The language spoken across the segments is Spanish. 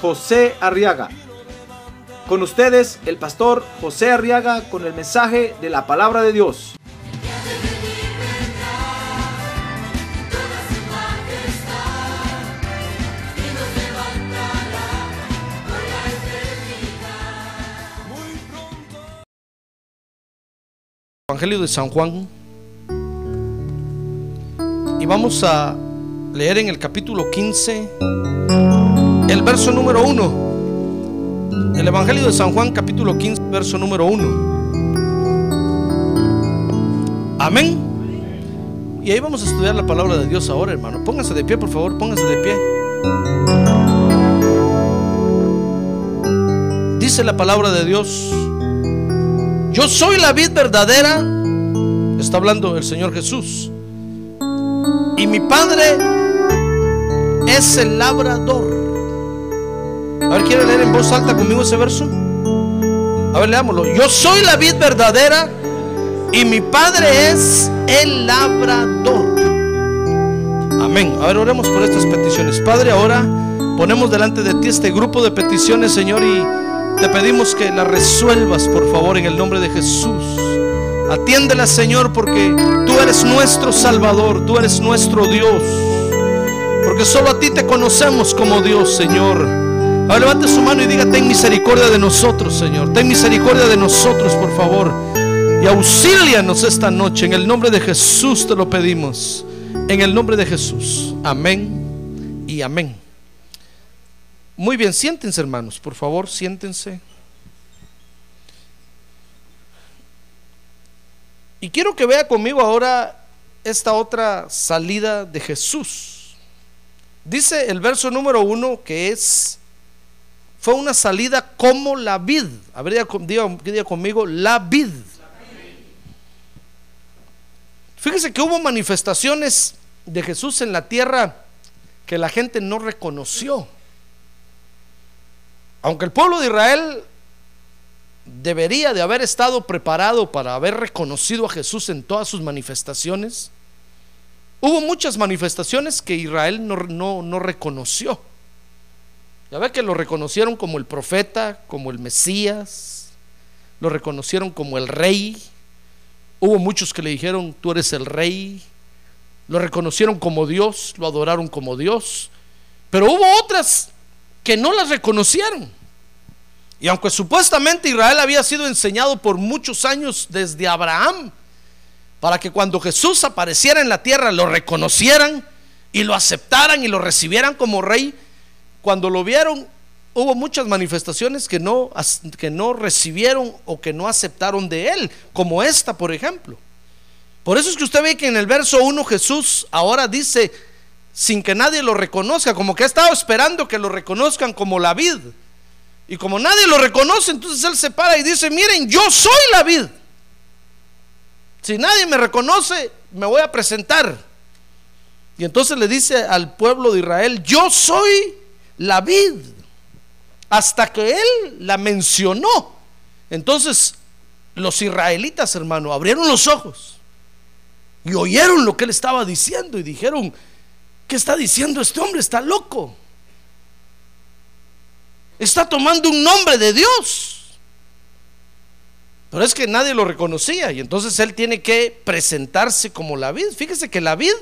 José Arriaga. Con ustedes, el pastor José Arriaga con el mensaje de la palabra de Dios. Evangelio de San Juan. Y vamos a leer en el capítulo 15, el verso número 1. El Evangelio de San Juan, capítulo 15, verso número 1. Amén. Y ahí vamos a estudiar la palabra de Dios ahora, hermano. Pónganse de pie, por favor, pónganse de pie. Dice la palabra de Dios. Yo soy la vid verdadera, está hablando el Señor Jesús. Y mi Padre es el labrador. A ver, ¿quiere leer en voz alta conmigo ese verso? A ver, leámoslo. Yo soy la vid verdadera y mi Padre es el labrador. Amén. A ver, oremos por estas peticiones. Padre, ahora ponemos delante de ti este grupo de peticiones, Señor, y te pedimos que la resuelvas, por favor, en el nombre de Jesús. Atiéndela, Señor, porque tú eres nuestro Salvador, tú eres nuestro Dios. Porque solo a ti te conocemos como Dios, Señor. Ahora levante su mano y diga, ten misericordia de nosotros, Señor. Ten misericordia de nosotros, por favor. Y auxílianos esta noche. En el nombre de Jesús te lo pedimos. En el nombre de Jesús. Amén y amén. Muy bien, siéntense hermanos, por favor, siéntense. Y quiero que vea conmigo ahora esta otra salida de Jesús. Dice el verso número uno que es, fue una salida como la vid. A ver, diga, diga conmigo, la vid. Fíjese que hubo manifestaciones de Jesús en la tierra que la gente no reconoció. Aunque el pueblo de Israel debería de haber estado preparado para haber reconocido a Jesús en todas sus manifestaciones, hubo muchas manifestaciones que Israel no, no, reconoció. Ya ve que lo reconocieron como el profeta, como el Mesías, lo reconocieron como el rey. Hubo muchos que le dijeron, tú eres el rey. Lo reconocieron como Dios, lo adoraron como Dios. Pero hubo otras que no las reconocieron. Y aunque supuestamente Israel había sido enseñado por muchos años desde Abraham, para que cuando Jesús apareciera en la tierra lo reconocieran y lo aceptaran y lo recibieran como rey, cuando lo vieron hubo muchas manifestaciones que no, que no recibieron o que no aceptaron de él, como esta, por ejemplo. Por eso es que usted ve que en el verso 1 Jesús ahora dice, sin que nadie lo reconozca, como que ha estado esperando que lo reconozcan como la vid. Y como nadie lo reconoce, entonces él se para y dice, miren, yo soy la vid. Si nadie me reconoce, me voy a presentar. Y entonces le dice al pueblo de Israel, yo soy la vid. Hasta que él la mencionó. Entonces los israelitas, hermano, abrieron los ojos y oyeron lo que él estaba diciendo y dijeron, ¿qué está diciendo este hombre? Está loco. Está tomando un nombre de Dios. Pero es que nadie lo reconocía y entonces él tiene que presentarse como la vid. Fíjese que la vid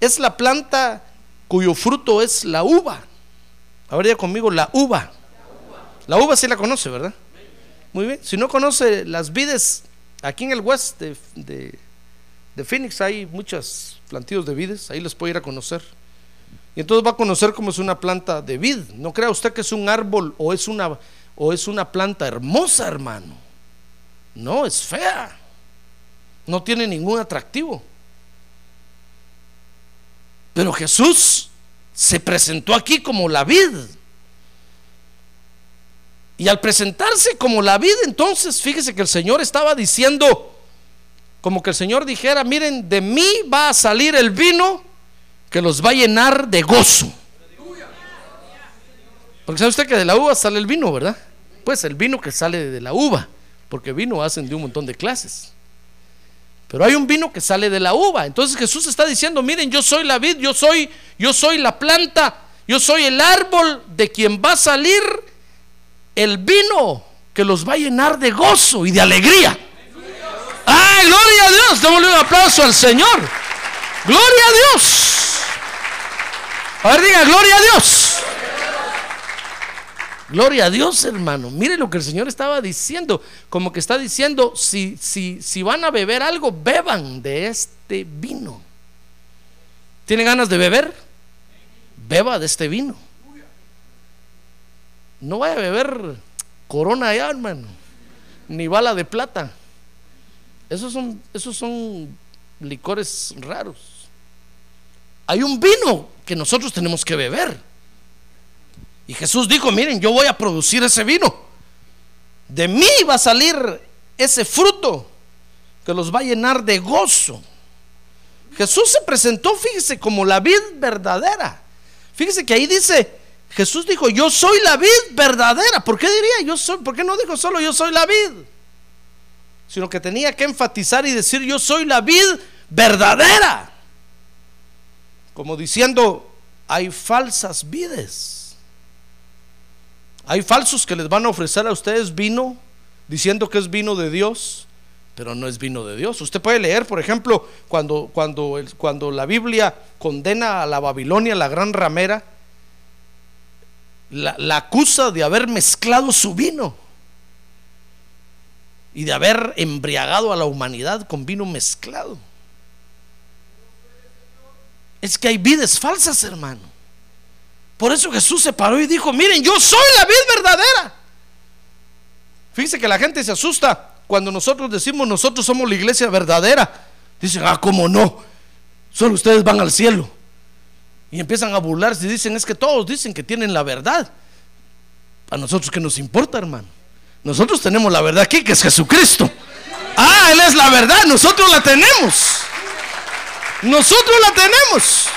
es la planta cuyo fruto es la uva. Habría conmigo la uva. La uva sí la conoce, ¿verdad? Muy bien. Si no conoce las vides, aquí en el west de, de, Phoenix hay muchos plantíos de vides, ahí les puede ir a conocer. Y entonces va a conocer cómo es una planta de vid. No crea usted que es un árbol o es una, o es una planta hermosa, hermano. No, es fea. No tiene ningún atractivo. Pero Jesús se presentó aquí como la vid. Y al presentarse como la vid, entonces fíjese que el Señor estaba diciendo, como que el Señor dijera, miren, de mí va a salir el vino que los va a llenar de gozo. Porque sabe usted que de la uva sale el vino, ¿verdad? Pues el vino que sale de la uva, porque vino hacen de un montón de clases. Pero hay un vino que sale de la uva. Entonces Jesús está diciendo, miren, yo soy la vid, yo soy, yo soy la planta, yo soy el árbol de quien va a salir el vino que los va a llenar de gozo y de alegría. ¡Ay, gloria a Dios! Démosle un aplauso al Señor. ¡Gloria a Dios! A ver, diga, gloria a Dios. Gloria a Dios, hermano. Mire lo que el Señor estaba diciendo. Como que está diciendo, si, si, si van a beber algo, beban de este vino. ¿Tiene ganas de beber? Beba de este vino. No vaya a beber corona ya, hermano. Ni bala de plata. Esos son, esos son licores raros. Hay un vino que nosotros tenemos que beber. Y Jesús dijo, miren, yo voy a producir ese vino. De mí va a salir ese fruto que los va a llenar de gozo. Jesús se presentó, fíjese, como la vid verdadera. Fíjese que ahí dice, Jesús dijo, yo soy la vid verdadera. ¿Por qué diría yo soy? ¿Por qué no dijo solo yo soy la vid? Sino que tenía que enfatizar y decir, yo soy la vid verdadera. Como diciendo, hay falsas vides. Hay falsos que les van a ofrecer a ustedes vino diciendo que es vino de Dios, pero no es vino de Dios. Usted puede leer, por ejemplo, cuando, cuando, cuando la Biblia condena a la Babilonia, la gran ramera, la, la acusa de haber mezclado su vino y de haber embriagado a la humanidad con vino mezclado. Es que hay vides falsas, hermano. Por eso Jesús se paró y dijo, miren, yo soy la vid verdadera. Fíjense que la gente se asusta cuando nosotros decimos, nosotros somos la iglesia verdadera. Dicen, ah, ¿cómo no? Solo ustedes van al cielo. Y empiezan a burlarse y dicen, es que todos dicen que tienen la verdad. A nosotros qué nos importa, hermano. Nosotros tenemos la verdad aquí, que es Jesucristo. Ah, Él es la verdad, nosotros la tenemos. Nosotros la tenemos.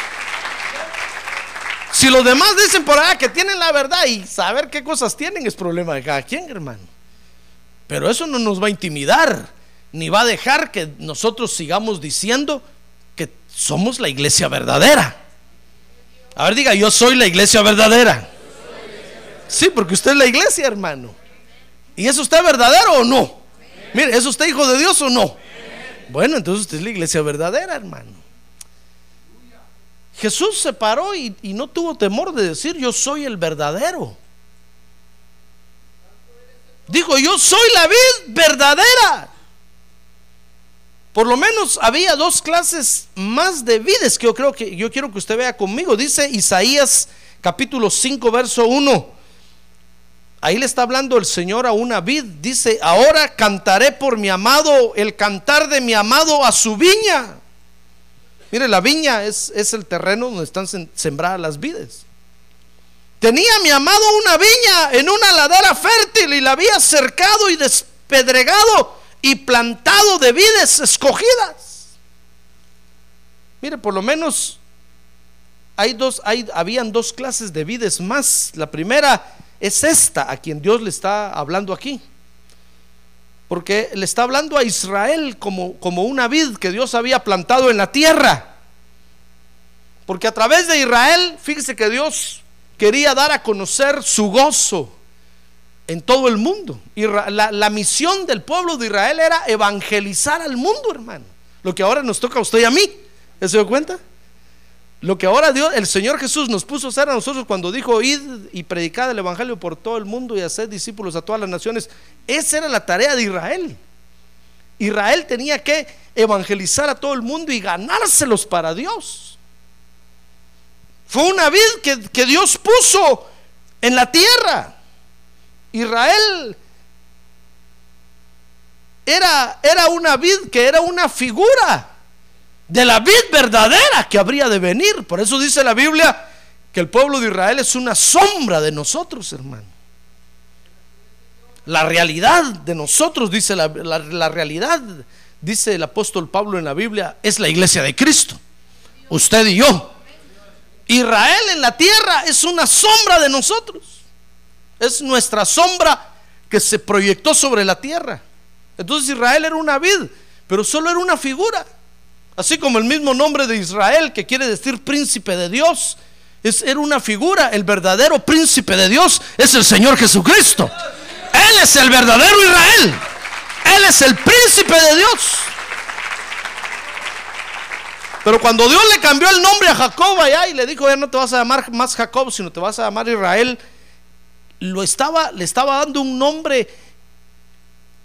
Si los demás dicen por allá que tienen la verdad y saber qué cosas tienen es problema de cada quien, hermano. Pero eso no nos va a intimidar, ni va a dejar que nosotros sigamos diciendo que somos la iglesia verdadera. A ver, diga, yo soy la iglesia verdadera. Sí, porque usted es la iglesia, hermano. ¿Y es usted verdadero o no? Mire, ¿es usted hijo de Dios o no? Bueno, entonces usted es la iglesia verdadera, hermano. Jesús se paró y, no tuvo temor de decir, yo soy el verdadero. Dijo, yo soy la vid verdadera. Por lo menos había dos clases más de vides que yo creo que yo quiero que usted vea conmigo. Dice Isaías capítulo 5 verso 1. Ahí le está hablando el Señor a una vid. Dice, ahora cantaré por mi amado, el cantar de mi amado a su viña. Mire, la viña es, es el terreno donde están sembradas las vides. Tenía mi amado una viña en una ladera fértil y la había cercado y despedregado y plantado de vides escogidas. Mire, por lo menos hay dos, hay, habían dos clases de vides más. La primera es esta, a quien Dios le está hablando aquí. Porque le está hablando a Israel como, como una vid que Dios había plantado en la tierra. Porque a través de Israel, fíjese que Dios quería dar a conocer su gozo en todo el mundo. Y la, la, misión del pueblo de Israel era evangelizar al mundo, hermano. Lo que ahora nos toca a usted y a mí. ¿Se dio cuenta? Lo que ahora Dios, el Señor Jesús nos puso a hacer a nosotros cuando dijo, id y predicad el Evangelio por todo el mundo y hacer discípulos a todas las naciones, esa era la tarea de Israel. Israel tenía que evangelizar a todo el mundo y ganárselos para Dios. Fue una vid que, que Dios puso en la tierra. Israel era, era una vid que era una figura de la vid verdadera que habría de venir. Por eso dice la Biblia que el pueblo de Israel es una sombra de nosotros, hermano. La realidad de nosotros, dice la, la- realidad, dice el apóstol Pablo en la Biblia, es la iglesia de Cristo. Usted y yo. Israel en la tierra es una sombra de nosotros. Es nuestra sombra que se proyectó sobre la tierra. Entonces Israel era una vid, pero solo era una figura. Así como el mismo nombre de Israel, que quiere decir príncipe de Dios, es, era una figura. El verdadero príncipe de Dios es el Señor Jesucristo. Él es el verdadero Israel. Él es el príncipe de Dios. Pero cuando Dios le cambió el nombre a Jacob allá y le dijo, ya no te vas a llamar más Jacob, sino te vas a llamar Israel, lo estaba, le estaba dando un nombre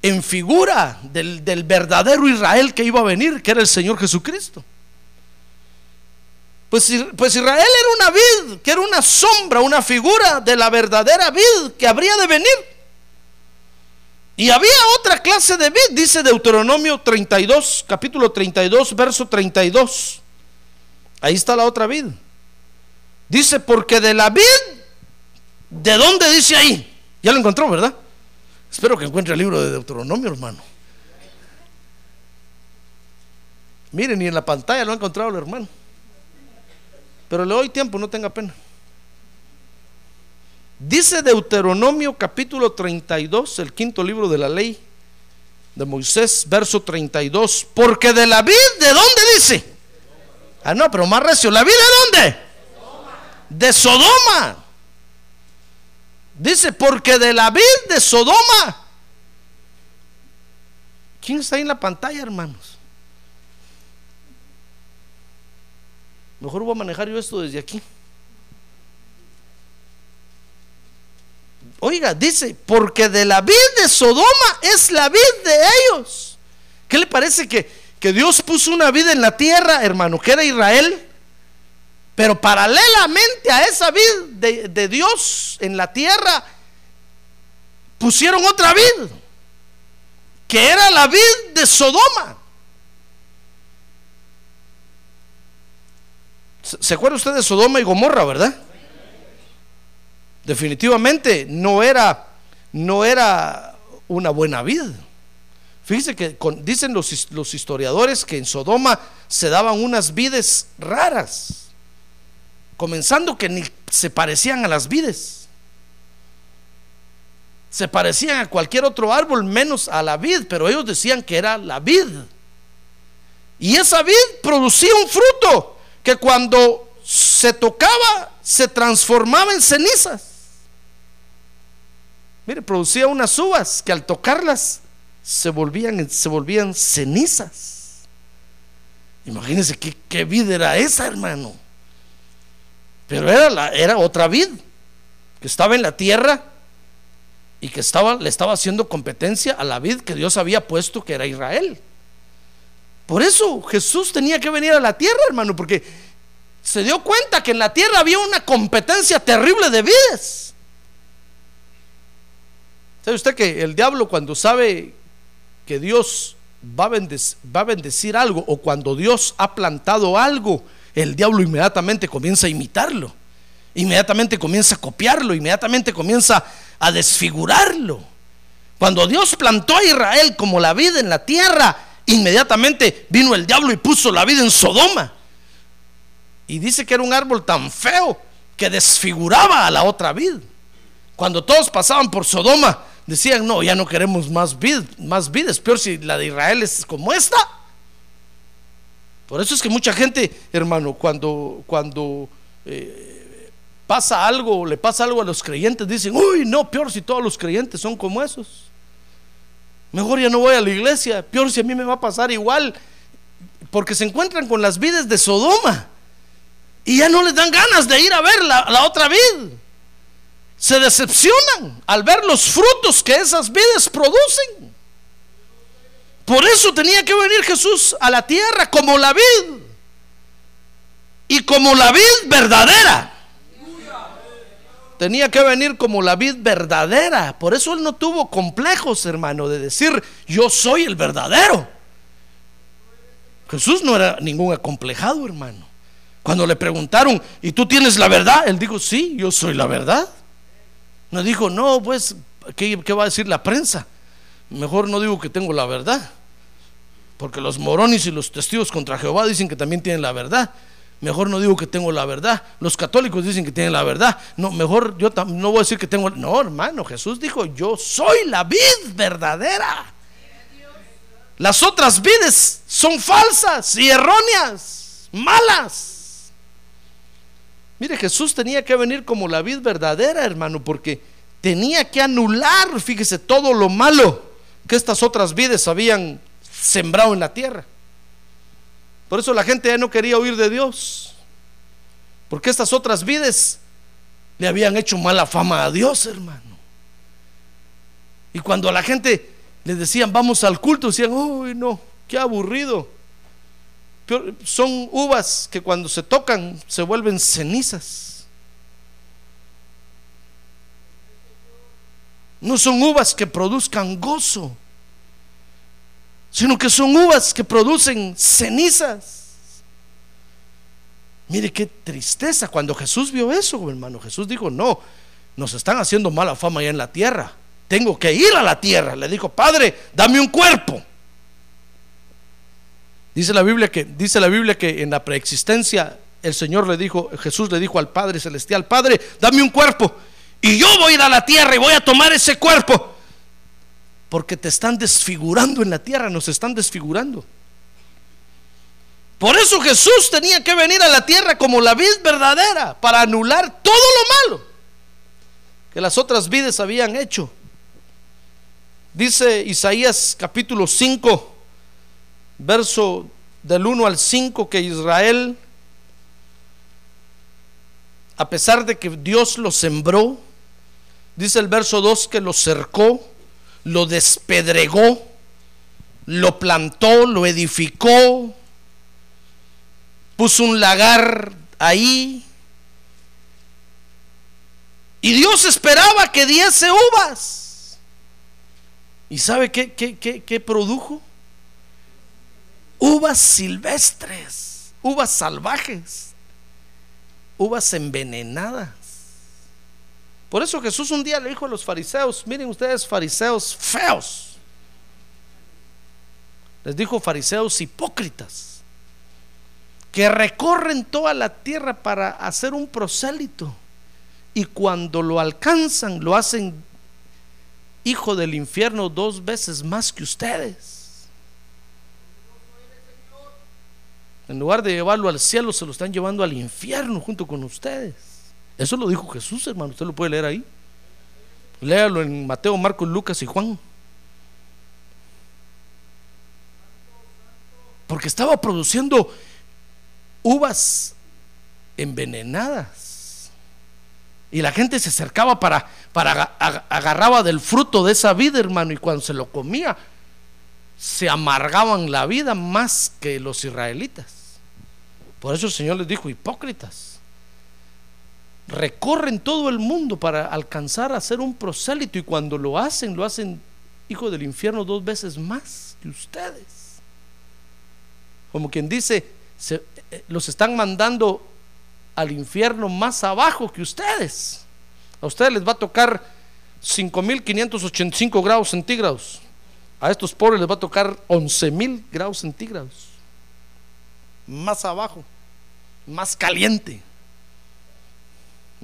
en figura del, del verdadero Israel que iba a venir, que era el Señor Jesucristo. Pues, pues Israel era una vid, que era una sombra, una figura de la verdadera vid que habría de venir. Y había otra clase de vid, dice Deuteronomio 32, capítulo 32, verso 32. Ahí está la otra vid. Dice, porque de la vid, ¿de dónde dice ahí? Ya lo encontró, ¿verdad? Espero que encuentre el libro de Deuteronomio, hermano. Miren, ni en la pantalla lo ha encontrado el hermano. Pero le doy tiempo, no tenga pena. Dice Deuteronomio capítulo 32, el quinto libro de la ley de Moisés, verso 32. Porque de la vid, ¿de dónde dice? Ah, no, pero más recio. ¿La vid de dónde? De Sodoma. Dice, porque de la vid de Sodoma. ¿Quién está ahí en la pantalla, hermanos? Mejor voy a manejar yo esto desde aquí. Oiga, dice, porque de la vid de Sodoma es la vid de ellos. ¿Qué le parece que, que Dios puso una vid en la tierra, hermano, que era Israel? Pero paralelamente a esa vid de, Dios en la tierra, pusieron otra vid, que era la vid de Sodoma. ¿Se acuerda usted de Sodoma y Gomorra, verdad? Definitivamente no era, no era una buena vid. Fíjese que dicen los historiadores que en Sodoma se daban unas vides raras, comenzando que ni se parecían a las vides. Se parecían a cualquier otro árbol menos a la vid, pero ellos decían que era la vid. Y esa vid producía un fruto que cuando se tocaba se transformaba en cenizas. Mire, producía unas uvas que al tocarlas se volvían, se volvían cenizas. Imagínense qué, qué vid era esa, hermano. Pero era, era otra vid que estaba en la tierra y que estaba, le estaba haciendo competencia a la vid que Dios había puesto que era Israel. Por eso Jesús tenía que venir a la tierra, hermano, porque se dio cuenta que en la tierra había una competencia terrible de vides. ¿Sabe usted que el diablo cuando sabe que Dios va a bendecir algo o cuando Dios ha plantado algo, el diablo inmediatamente comienza a imitarlo, inmediatamente comienza a copiarlo, inmediatamente comienza a desfigurarlo. Cuando Dios plantó a Israel como la vida en la tierra, inmediatamente vino el diablo y puso la vida en Sodoma. Y dice que era un árbol tan feo que desfiguraba a la otra vid. Cuando todos pasaban por Sodoma, decían, no, ya no queremos más vid, más vides, peor si la de Israel es como esta. Por eso es que mucha gente, hermano, cuando, cuando eh, pasa algo, le pasa algo a los creyentes, dicen, uy, no, peor si todos los creyentes son como esos. Mejor ya no voy a la iglesia, peor si a mí me va a pasar igual, porque se encuentran con las vides de Sodoma y ya no les dan ganas de ir a ver la, la otra vid. Se decepcionan al ver los frutos que esas vides producen. Por eso tenía que venir Jesús a la tierra como la vid. Y como la vid verdadera. Tenía que venir como la vid verdadera. Por eso él no tuvo complejos, hermano, de decir, yo soy el verdadero. Jesús no era ningún acomplejado, hermano. Cuando le preguntaron, ¿y tú tienes la verdad? Él dijo, sí, yo soy la verdad. No dijo, no, pues ¿qué, qué va a decir la prensa? Mejor no digo que tengo la verdad. Porque los morones y los testigos contra Jehová dicen que también tienen la verdad. Mejor no digo que tengo la verdad. Los católicos dicen que tienen la verdad. No, mejor yo no voy a decir que tengo. No, hermano, Jesús dijo: Yo soy la vid verdadera. Las otras vides son falsas y erróneas, malas. Mire, Jesús tenía que venir como la vid verdadera, hermano, porque tenía que anular, fíjese, todo lo malo que estas otras vides habían sembrado en la tierra. Por eso la gente ya no quería oír de Dios. Porque estas otras vides le habían hecho mala fama a Dios, hermano. Y cuando a la gente le decían, vamos al culto, decían, uy, no, qué aburrido. Son uvas que cuando se tocan se vuelven cenizas. No son uvas que produzcan gozo sino que son uvas que producen cenizas. Mire qué tristeza cuando Jesús vio eso, hermano. Jesús dijo, no, nos están haciendo mala fama allá en la tierra. Tengo que ir a la tierra. Le dijo, Padre, dame un cuerpo. Dice la Biblia que, dice la Biblia que en la preexistencia el Señor le dijo, Jesús le dijo al Padre Celestial, Padre, dame un cuerpo. Y yo voy a ir a la tierra y voy a tomar ese cuerpo porque te están desfigurando en la tierra, nos están desfigurando. Por eso Jesús tenía que venir a la tierra como la vid verdadera, para anular todo lo malo que las otras vides habían hecho. Dice Isaías capítulo 5, verso del 1 al 5, que Israel, a pesar de que Dios lo sembró, dice el verso 2 que lo cercó, lo despedregó, lo plantó, lo edificó, puso un lagar ahí. Y Dios esperaba que diese uvas. ¿Y sabe qué, qué, qué produjo? Uvas silvestres, uvas salvajes, uvas envenenadas. Por eso Jesús un día le dijo a los fariseos, miren ustedes fariseos feos. Les dijo fariseos hipócritas, que recorren toda la tierra para hacer un prosélito. Y cuando lo alcanzan, lo hacen hijo del infierno dos veces más que ustedes. En lugar de llevarlo al cielo, se lo están llevando al infierno junto con ustedes. Eso lo dijo Jesús, hermano. Usted lo puede leer ahí. Léalo en Mateo, Marcos, Lucas y Juan. Porque estaba produciendo uvas envenenadas. Y la gente se acercaba para, para agarraba del fruto de esa vida, hermano, y cuando se lo comía, se amargaban la vida más que los israelitas. Por eso el Señor les dijo, hipócritas recorren todo el mundo para alcanzar a ser un prosélito y cuando lo hacen, lo hacen hijo del infierno dos veces más que ustedes. Como quien dice, eh, los están mandando al infierno más abajo que ustedes. A ustedes les va a tocar 5.585 grados centígrados. A estos pobres les va a tocar 11.000 grados centígrados. Más abajo, más caliente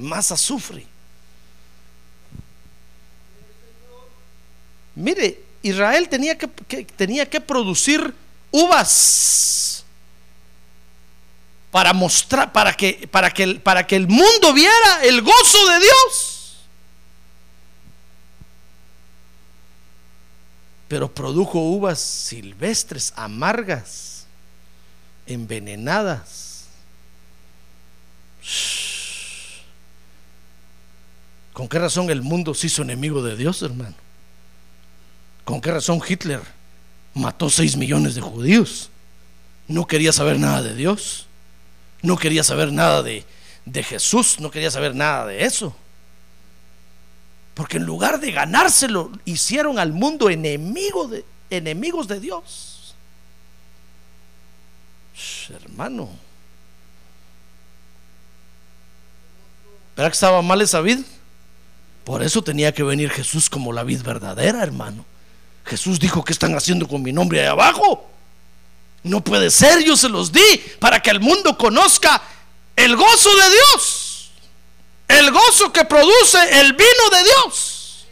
más azufre. Mire, Israel tenía que, tenía que producir uvas para mostrar, para que, para, que, para que el mundo viera el gozo de Dios. Pero produjo uvas silvestres, amargas, envenenadas. ¿Con qué razón el mundo se hizo enemigo de Dios, hermano? ¿Con qué razón Hitler mató 6 millones de judíos? No quería saber nada de Dios. No quería saber nada de, de Jesús. No quería saber nada de eso. Porque en lugar de ganárselo, hicieron al mundo enemigo de, enemigos de Dios. hermano. ¿Verdad que estaba mal esa vida? Por eso tenía que venir Jesús como la vid verdadera, hermano. Jesús dijo, ¿qué están haciendo con mi nombre ahí abajo? No puede ser, yo se los di para que el mundo conozca el gozo de Dios. El gozo que produce el vino de Dios.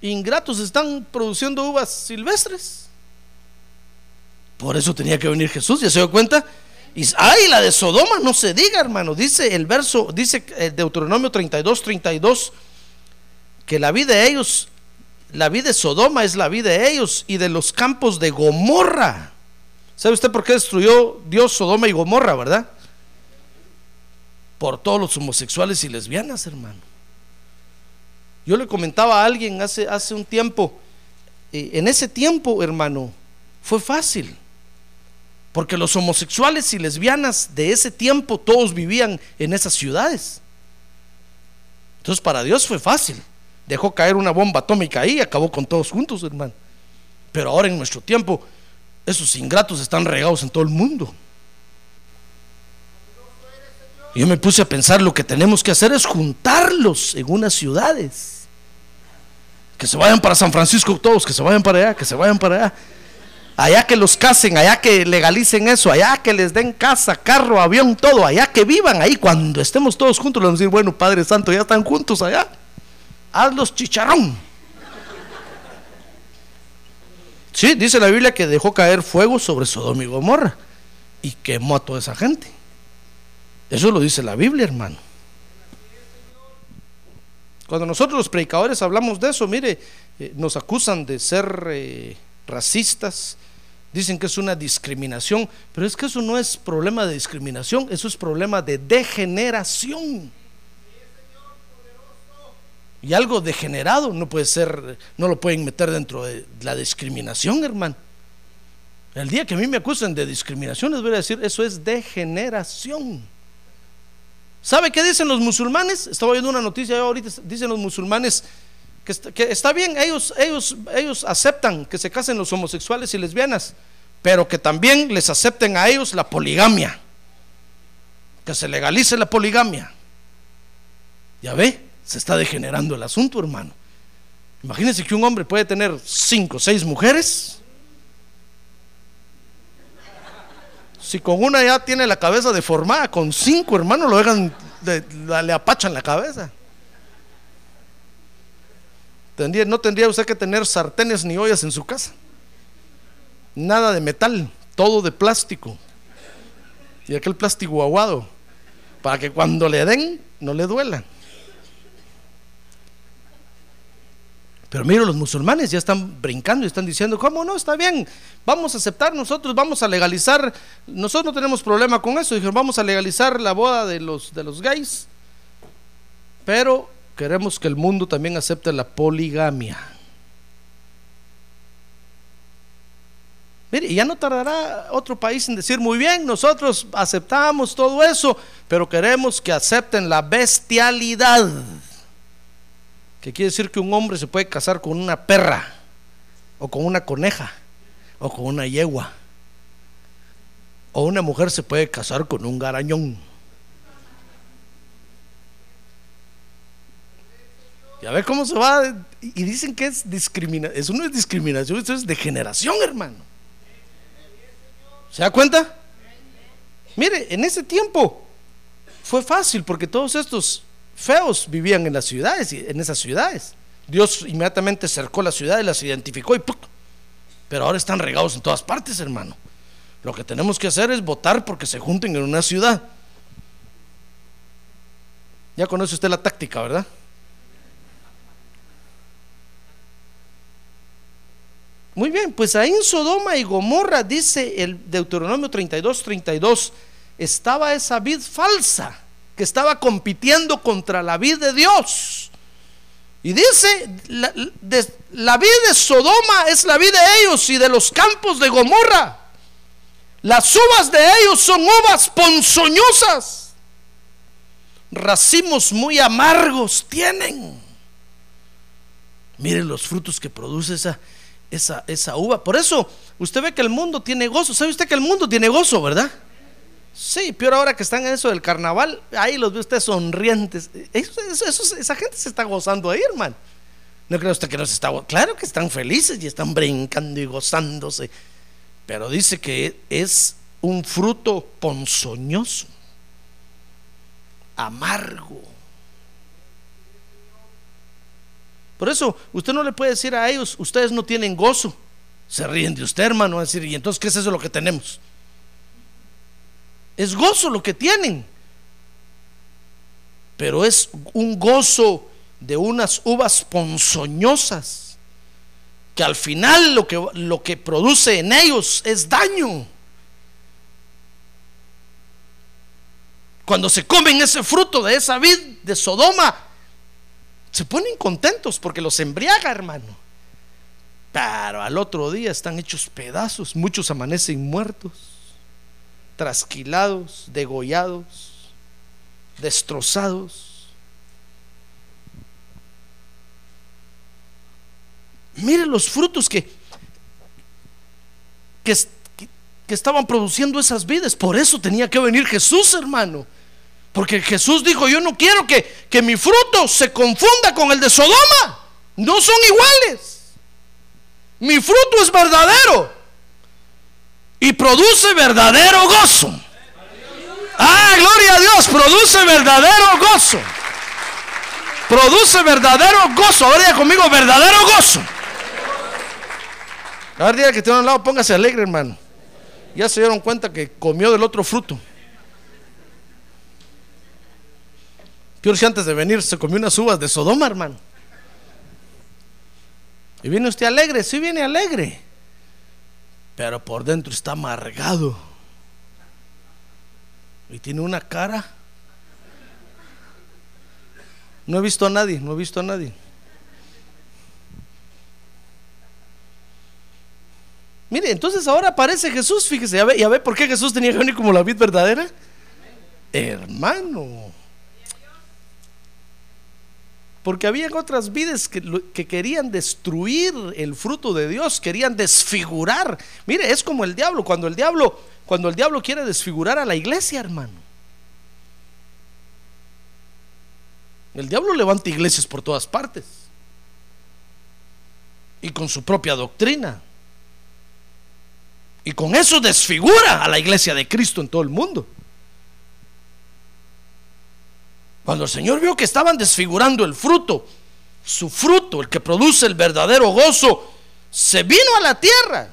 Ingratos están produciendo uvas silvestres. Por eso tenía que venir Jesús, ¿ya se dio cuenta? Y ay, la de Sodoma, no se diga, hermano. Dice el verso, dice el Deuteronomio 32, 32, que la vida de ellos, la vida de Sodoma es la vida de ellos y de los campos de Gomorra. ¿Sabe usted por qué destruyó Dios Sodoma y Gomorra, verdad? Por todos los homosexuales y lesbianas, hermano. Yo le comentaba a alguien hace, hace un tiempo, eh, en ese tiempo, hermano, fue fácil. Porque los homosexuales y lesbianas de ese tiempo todos vivían en esas ciudades. Entonces para Dios fue fácil. Dejó caer una bomba atómica ahí y acabó con todos juntos, hermano. Pero ahora en nuestro tiempo, esos ingratos están regados en todo el mundo. Yo me puse a pensar, lo que tenemos que hacer es juntarlos en unas ciudades. Que se vayan para San Francisco todos, que se vayan para allá, que se vayan para allá allá que los casen, allá que legalicen eso, allá que les den casa, carro, avión, todo, allá que vivan ahí, cuando estemos todos juntos, vamos a decir, bueno, Padre Santo, ya están juntos allá, hazlos chicharrón. Sí, dice la Biblia que dejó caer fuego sobre Sodoma y Gomorra y quemó a toda esa gente. Eso lo dice la Biblia, hermano. Cuando nosotros los predicadores hablamos de eso, mire, eh, nos acusan de ser eh, racistas, Dicen que es una discriminación, pero es que eso no es problema de discriminación, eso es problema de degeneración. Y algo degenerado no puede ser, no lo pueden meter dentro de la discriminación, hermano. El día que a mí me acusen de discriminación, les voy a decir, eso es degeneración. ¿Sabe qué dicen los musulmanes? Estaba viendo una noticia ahorita, dicen los musulmanes que está, bien, ellos, ellos, ellos aceptan que se casen los homosexuales y lesbianas, pero que también les acepten a ellos la poligamia, que se legalice la poligamia. Ya ve, se está degenerando el asunto, hermano. Imagínense que un hombre puede tener cinco o seis mujeres. Si con una ya tiene la cabeza deformada, con cinco hermanos lo dejan, le, le apachan la cabeza no tendría usted que tener sartenes ni ollas en su casa. Nada de metal, todo de plástico. Y aquel plástico aguado, para que cuando le den no le duela. Pero mire, los musulmanes ya están brincando y están diciendo, ¿cómo no? Está bien, vamos a aceptar nosotros, vamos a legalizar, nosotros no tenemos problema con eso, dijeron, vamos a legalizar la boda de los, de los gays, pero Queremos que el mundo también acepte la poligamia. Mire, ya no tardará otro país en decir, muy bien, nosotros aceptamos todo eso, pero queremos que acepten la bestialidad. Que quiere decir que un hombre se puede casar con una perra, o con una coneja, o con una yegua. O una mujer se puede casar con un garañón. Ya ve cómo se va. Y dicen que es discriminación. Eso no es discriminación, eso es degeneración, hermano. ¿Se da cuenta? Mire, en ese tiempo fue fácil porque todos estos feos vivían en las ciudades, en esas ciudades. Dios inmediatamente cercó la ciudad y las identificó y Pero ahora están regados en todas partes, hermano. Lo que tenemos que hacer es votar porque se junten en una ciudad. Ya conoce usted la táctica, ¿verdad? Muy bien, pues ahí en Sodoma y Gomorra, dice el Deuteronomio 32, 32, estaba esa vid falsa que estaba compitiendo contra la vid de Dios. Y dice, la, la vid de Sodoma es la vid de ellos y de los campos de Gomorra. Las uvas de ellos son uvas ponzoñosas. Racimos muy amargos tienen. Miren los frutos que produce esa, esa, uva. Por eso usted ve que el mundo tiene gozo. ¿Sabe usted que el mundo tiene gozo, verdad? Sí, peor ahora que están en eso del carnaval, ahí los ve usted sonrientes. Esa gente se está gozando ahí, hermano. ¿No cree usted que no se está Claro que están felices y están brincando y gozándose. Pero dice que es un fruto ponzoñoso, amargo. Por eso, usted no le puede decir a ellos, ustedes no tienen gozo. Se ríen de usted, hermano. decir, ¿y entonces qué es eso lo que tenemos? Es gozo lo que tienen. Pero es un gozo de unas uvas ponzoñosas que al final lo que, lo que produce en ellos es daño. Cuando se comen ese fruto de esa vid de Sodoma, se ponen contentos porque los embriaga, hermano. Pero al otro día están hechos pedazos, muchos amanecen muertos, trasquilados, degollados, destrozados. Mire los frutos que, que, estaban produciendo esas vidas. Por eso tenía que venir Jesús, hermano. Porque Jesús dijo, yo no quiero que, que mi fruto se confunda con el de Sodoma. No son iguales. Mi fruto es verdadero. Y produce verdadero gozo. Ah, gloria a Dios. Produce verdadero gozo. Produce verdadero gozo. Ahora diga conmigo, verdadero gozo. A ver, diga que tiene un lado, póngase alegre, hermano. Ya se dieron cuenta que comió del otro fruto. Peor si antes de venir se comió unas uvas de Sodoma, hermano. Y viene usted alegre, sí viene alegre. Pero por dentro está amargado. Y tiene una cara. No he visto a nadie, no he visto a nadie. Mire, entonces ahora aparece Jesús, fíjese, ya ve, ya por qué Jesús tenía que venir como la vid verdadera. Hermano. Porque habían otras vides que, que querían destruir el fruto de Dios, querían desfigurar. Mire, es como el diablo, cuando el diablo, cuando el diablo quiere desfigurar a la iglesia, hermano. El diablo levanta iglesias por todas partes. Y con su propia doctrina. Y con eso desfigura a la iglesia de Cristo en todo el mundo. Cuando el Señor vio que estaban desfigurando el fruto, su fruto, el que produce el verdadero gozo, se vino a la tierra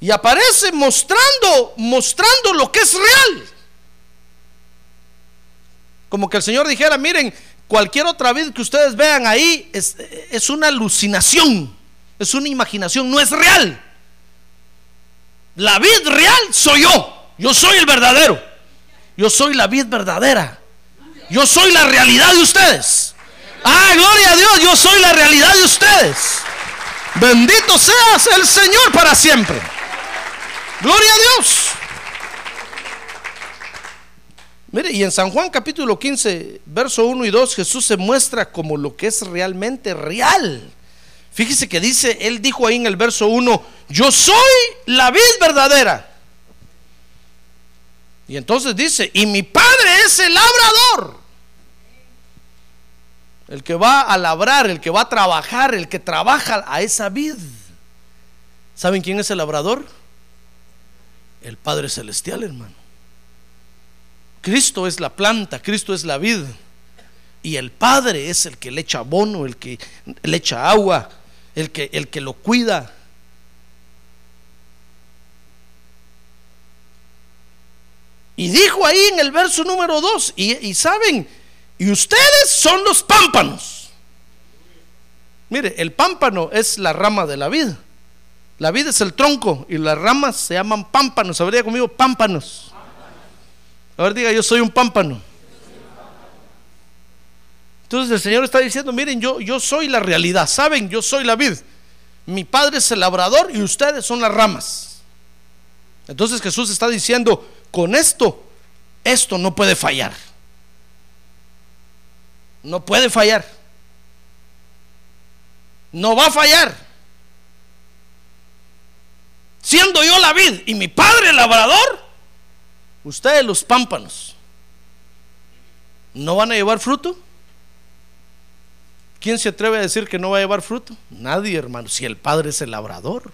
y aparece mostrando, mostrando lo que es real. Como que el Señor dijera, miren, cualquier otra vid que ustedes vean ahí es, es una alucinación, es una imaginación, no es real. La vid real soy yo, yo soy el verdadero, yo soy la vid verdadera. Yo soy la realidad de ustedes. Ah, gloria a Dios, yo soy la realidad de ustedes. Bendito seas el Señor para siempre. Gloria a Dios. Mire, y en San Juan capítulo 15, verso 1 y 2, Jesús se muestra como lo que es realmente real. Fíjese que dice, él dijo ahí en el verso 1, yo soy la vid verdadera. Y entonces dice, y mi padre es el labrador. El que va a labrar, el que va a trabajar, el que trabaja a esa vid. ¿Saben quién es el labrador? El Padre Celestial, hermano. Cristo es la planta, Cristo es la vid. Y el Padre es el que le echa abono, el que le echa agua, el que, el que lo cuida. Y dijo ahí en el verso número 2, y, saben, y ustedes son los pámpanos. Mire, el pámpano es la rama de la vid. La vid es el tronco y las ramas se llaman pámpanos. Habría conmigo pámpanos. A ver, diga, yo soy un pámpano. Entonces el Señor está diciendo, miren, yo, yo soy la realidad, saben, yo soy la vid. Mi padre es el labrador y ustedes son las ramas. Entonces Jesús está diciendo, con esto, esto no puede fallar. No puede fallar. No va a fallar. Siendo yo la vid y mi padre el labrador, ustedes los pámpanos, ¿no van a llevar fruto? ¿Quién se atreve a decir que no va a llevar fruto? Nadie, hermano, si el Padre es el labrador.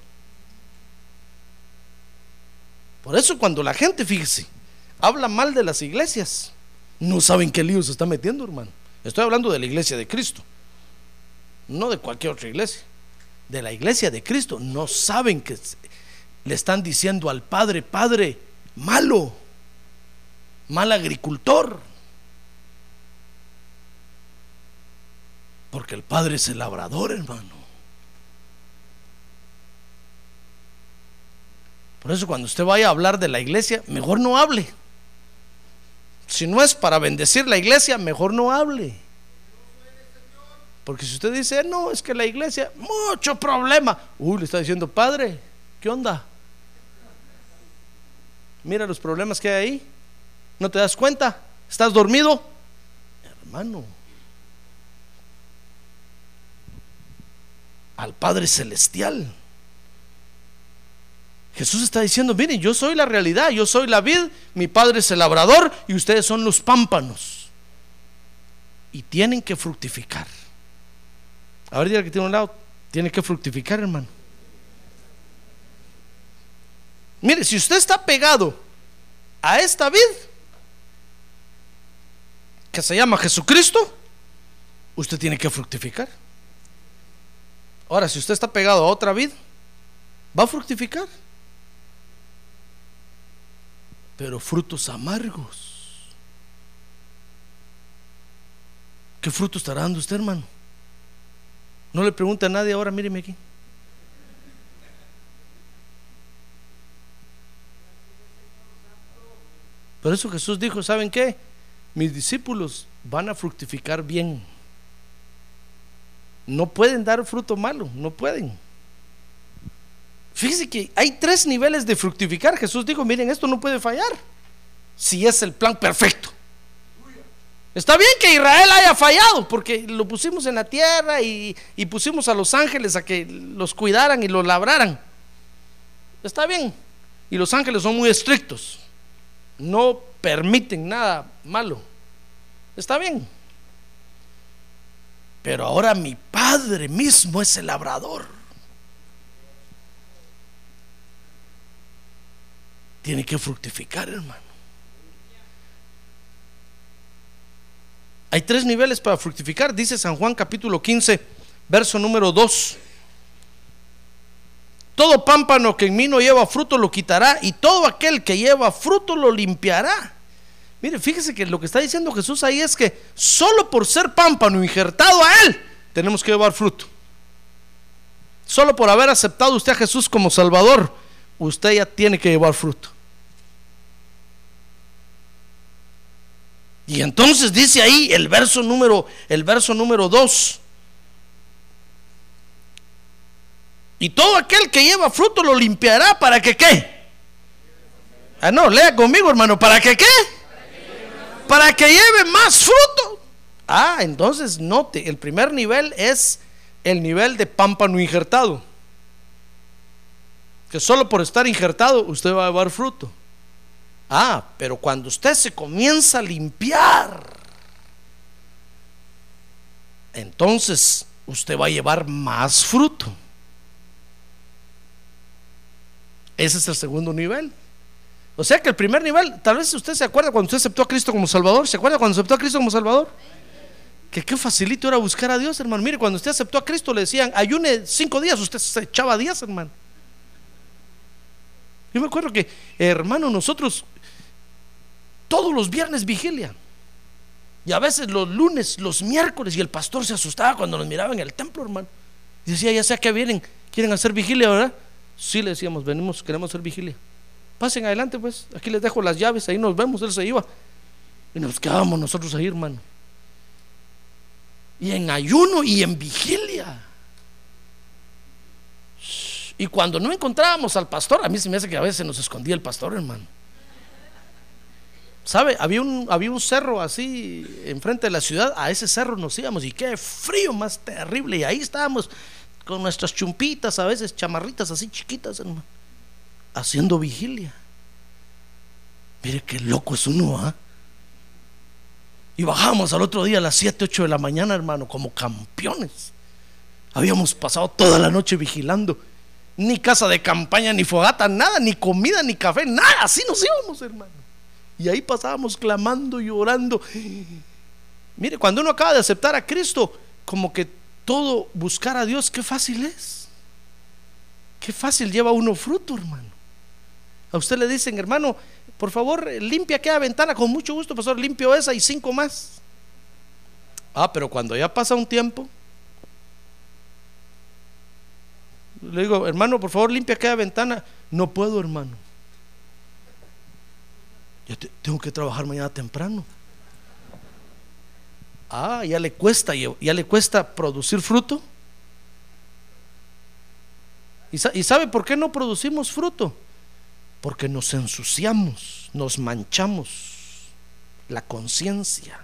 Por eso cuando la gente, fíjese, habla mal de las iglesias, no saben qué lío se está metiendo, hermano. Estoy hablando de la iglesia de Cristo, no de cualquier otra iglesia. De la iglesia de Cristo, no saben que le están diciendo al Padre, Padre, malo, mal agricultor. Porque el Padre es el labrador, hermano. Por eso cuando usted vaya a hablar de la iglesia, mejor no hable. Si no es para bendecir la iglesia, mejor no hable. Porque si usted dice, no, es que la iglesia, mucho problema. Uy, le está diciendo, padre, ¿qué onda? Mira los problemas que hay ahí. ¿No te das cuenta? ¿Estás dormido? Hermano. Al Padre Celestial. Jesús está diciendo, miren, yo soy la realidad, yo soy la vid, mi Padre es el labrador y ustedes son los pámpanos. Y tienen que fructificar. Ahora ver, que tiene un lado, tiene que fructificar, hermano. Mire, si usted está pegado a esta vid, que se llama Jesucristo, usted tiene que fructificar. Ahora, si usted está pegado a otra vid, va a fructificar pero frutos amargos. ¿Qué fruto estará dando usted, hermano? No le pregunta a nadie ahora, míreme aquí. Por eso Jesús dijo, ¿saben qué? Mis discípulos van a fructificar bien. No pueden dar fruto malo, no pueden. Fíjese que hay tres niveles de fructificar. Jesús dijo, miren, esto no puede fallar si es el plan perfecto. Está bien que Israel haya fallado, porque lo pusimos en la tierra y, pusimos a los ángeles a que los cuidaran y los labraran. Está bien. Y los ángeles son muy estrictos. No permiten nada malo. Está bien. Pero ahora mi Padre mismo es el labrador. Tiene que fructificar, hermano. Hay tres niveles para fructificar, dice San Juan capítulo 15, verso número 2. Todo pámpano que en mí no lleva fruto lo quitará y todo aquel que lleva fruto lo limpiará. Mire, fíjese que lo que está diciendo Jesús ahí es que solo por ser pámpano injertado a Él, tenemos que llevar fruto. Solo por haber aceptado usted a Jesús como Salvador, usted ya tiene que llevar fruto. Y entonces dice ahí el verso número el verso número 2. Y todo aquel que lleva fruto lo limpiará para que qué? Ah, no, lea conmigo, hermano, ¿para que qué? Para que lleve más fruto. Ah, entonces note, el primer nivel es el nivel de pámpano injertado. Que solo por estar injertado usted va a llevar fruto. Ah, pero cuando usted se comienza a limpiar, entonces usted va a llevar más fruto. Ese es el segundo nivel. O sea que el primer nivel, tal vez usted se acuerda cuando usted aceptó a Cristo como Salvador. ¿Se acuerda cuando aceptó a Cristo como Salvador? Que qué facilito era buscar a Dios, hermano. Mire, cuando usted aceptó a Cristo le decían, ayune cinco días, usted se echaba días, hermano. Yo me acuerdo que, hermano, nosotros todos los viernes vigilia. Y a veces los lunes, los miércoles, y el pastor se asustaba cuando nos miraba en el templo, hermano. Y decía, ya sea que vienen, quieren hacer vigilia, ¿verdad? Sí, le decíamos, venimos, queremos hacer vigilia. Pasen adelante, pues, aquí les dejo las llaves, ahí nos vemos, él se iba. Y nos quedábamos nosotros ahí, hermano. Y en ayuno y en vigilia. Y cuando no encontrábamos al pastor, a mí se me hace que a veces nos escondía el pastor, hermano. ¿Sabe? Había un, había un cerro así enfrente de la ciudad, a ese cerro nos íbamos y qué frío más terrible. Y ahí estábamos con nuestras chumpitas, a veces chamarritas así chiquitas, haciendo vigilia. Mire qué loco es uno, ¿ah? Y bajamos al otro día a las 7, 8 de la mañana, hermano, como campeones. Habíamos pasado toda la noche vigilando. Ni casa de campaña, ni fogata, nada, ni comida, ni café, nada. Así nos íbamos, hermano. Y ahí pasábamos clamando y orando. Mire, cuando uno acaba de aceptar a Cristo, como que todo buscar a Dios, qué fácil es. Qué fácil lleva uno fruto, hermano. A usted le dicen, hermano, por favor, limpia aquella ventana con mucho gusto, pastor, limpio esa y cinco más. Ah, pero cuando ya pasa un tiempo, le digo, hermano, por favor, limpia aquella ventana. No puedo, hermano. Ya tengo que trabajar mañana temprano. Ah, ya le cuesta, ya le cuesta producir fruto. ¿Y sabe por qué no producimos fruto? Porque nos ensuciamos, nos manchamos la conciencia.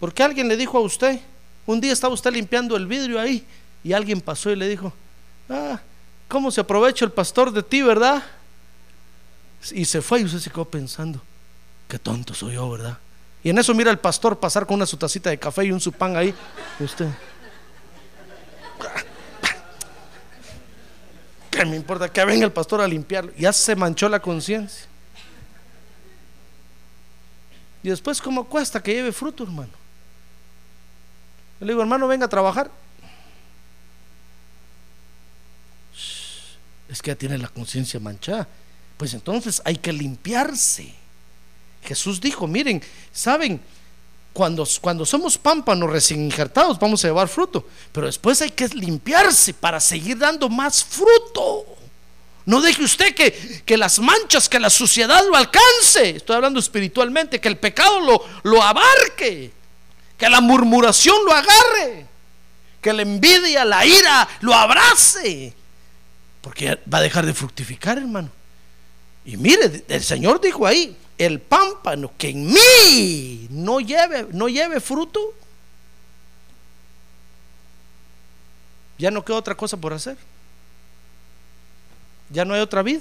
Porque alguien le dijo a usted, un día estaba usted limpiando el vidrio ahí y alguien pasó y le dijo, ah, ¿cómo se aprovecha el pastor de ti, verdad? Y se fue y usted se quedó pensando, qué tonto soy yo, ¿verdad? Y en eso mira el pastor pasar con una su tacita de café y un su pan ahí. Usted, ¿qué me importa? Que venga el pastor a limpiarlo. Ya se manchó la conciencia. Y después, ¿cómo cuesta que lleve fruto, hermano? Le digo, hermano, venga a trabajar. Es que ya tiene la conciencia manchada. Pues entonces hay que limpiarse. Jesús dijo, miren, ¿saben? Cuando, cuando somos pámpanos recién injertados vamos a llevar fruto, pero después hay que limpiarse para seguir dando más fruto. No deje usted que, que, las manchas, que la suciedad lo alcance. Estoy hablando espiritualmente, que el pecado lo, lo abarque que la murmuración lo agarre, que la envidia, la ira lo abrace, porque va a dejar de fructificar, hermano. Y mire, el Señor dijo ahí, el pámpano que en mí no lleve, no lleve fruto, ya no queda otra cosa por hacer. Ya no hay otra vida.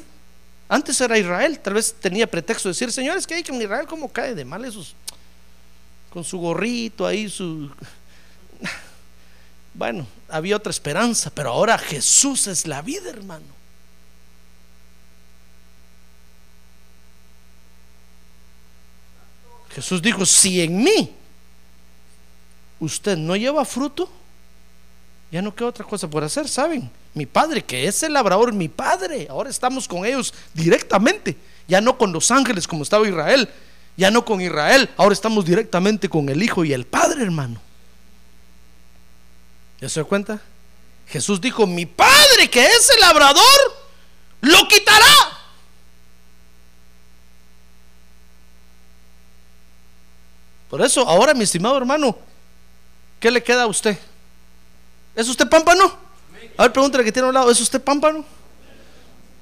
Antes era Israel, tal vez tenía pretexto de decir, señores, que hay que en Israel cómo cae de mal esos con su gorrito ahí, su... Bueno, había otra esperanza, pero ahora Jesús es la vida, hermano. Jesús dijo, si en mí usted no lleva fruto, ya no queda otra cosa por hacer, ¿saben? Mi padre, que es el labrador, mi padre, ahora estamos con ellos directamente, ya no con los ángeles como estaba Israel, ya no con Israel, ahora estamos directamente con el Hijo y el Padre, hermano. ¿Ya se da cuenta? Jesús dijo, mi Padre que es el labrador, lo quitará. Por eso, ahora, mi estimado hermano, ¿qué le queda a usted? ¿Es usted pámpano? A ver, pregúntale que tiene a un lado, ¿es usted pámpano?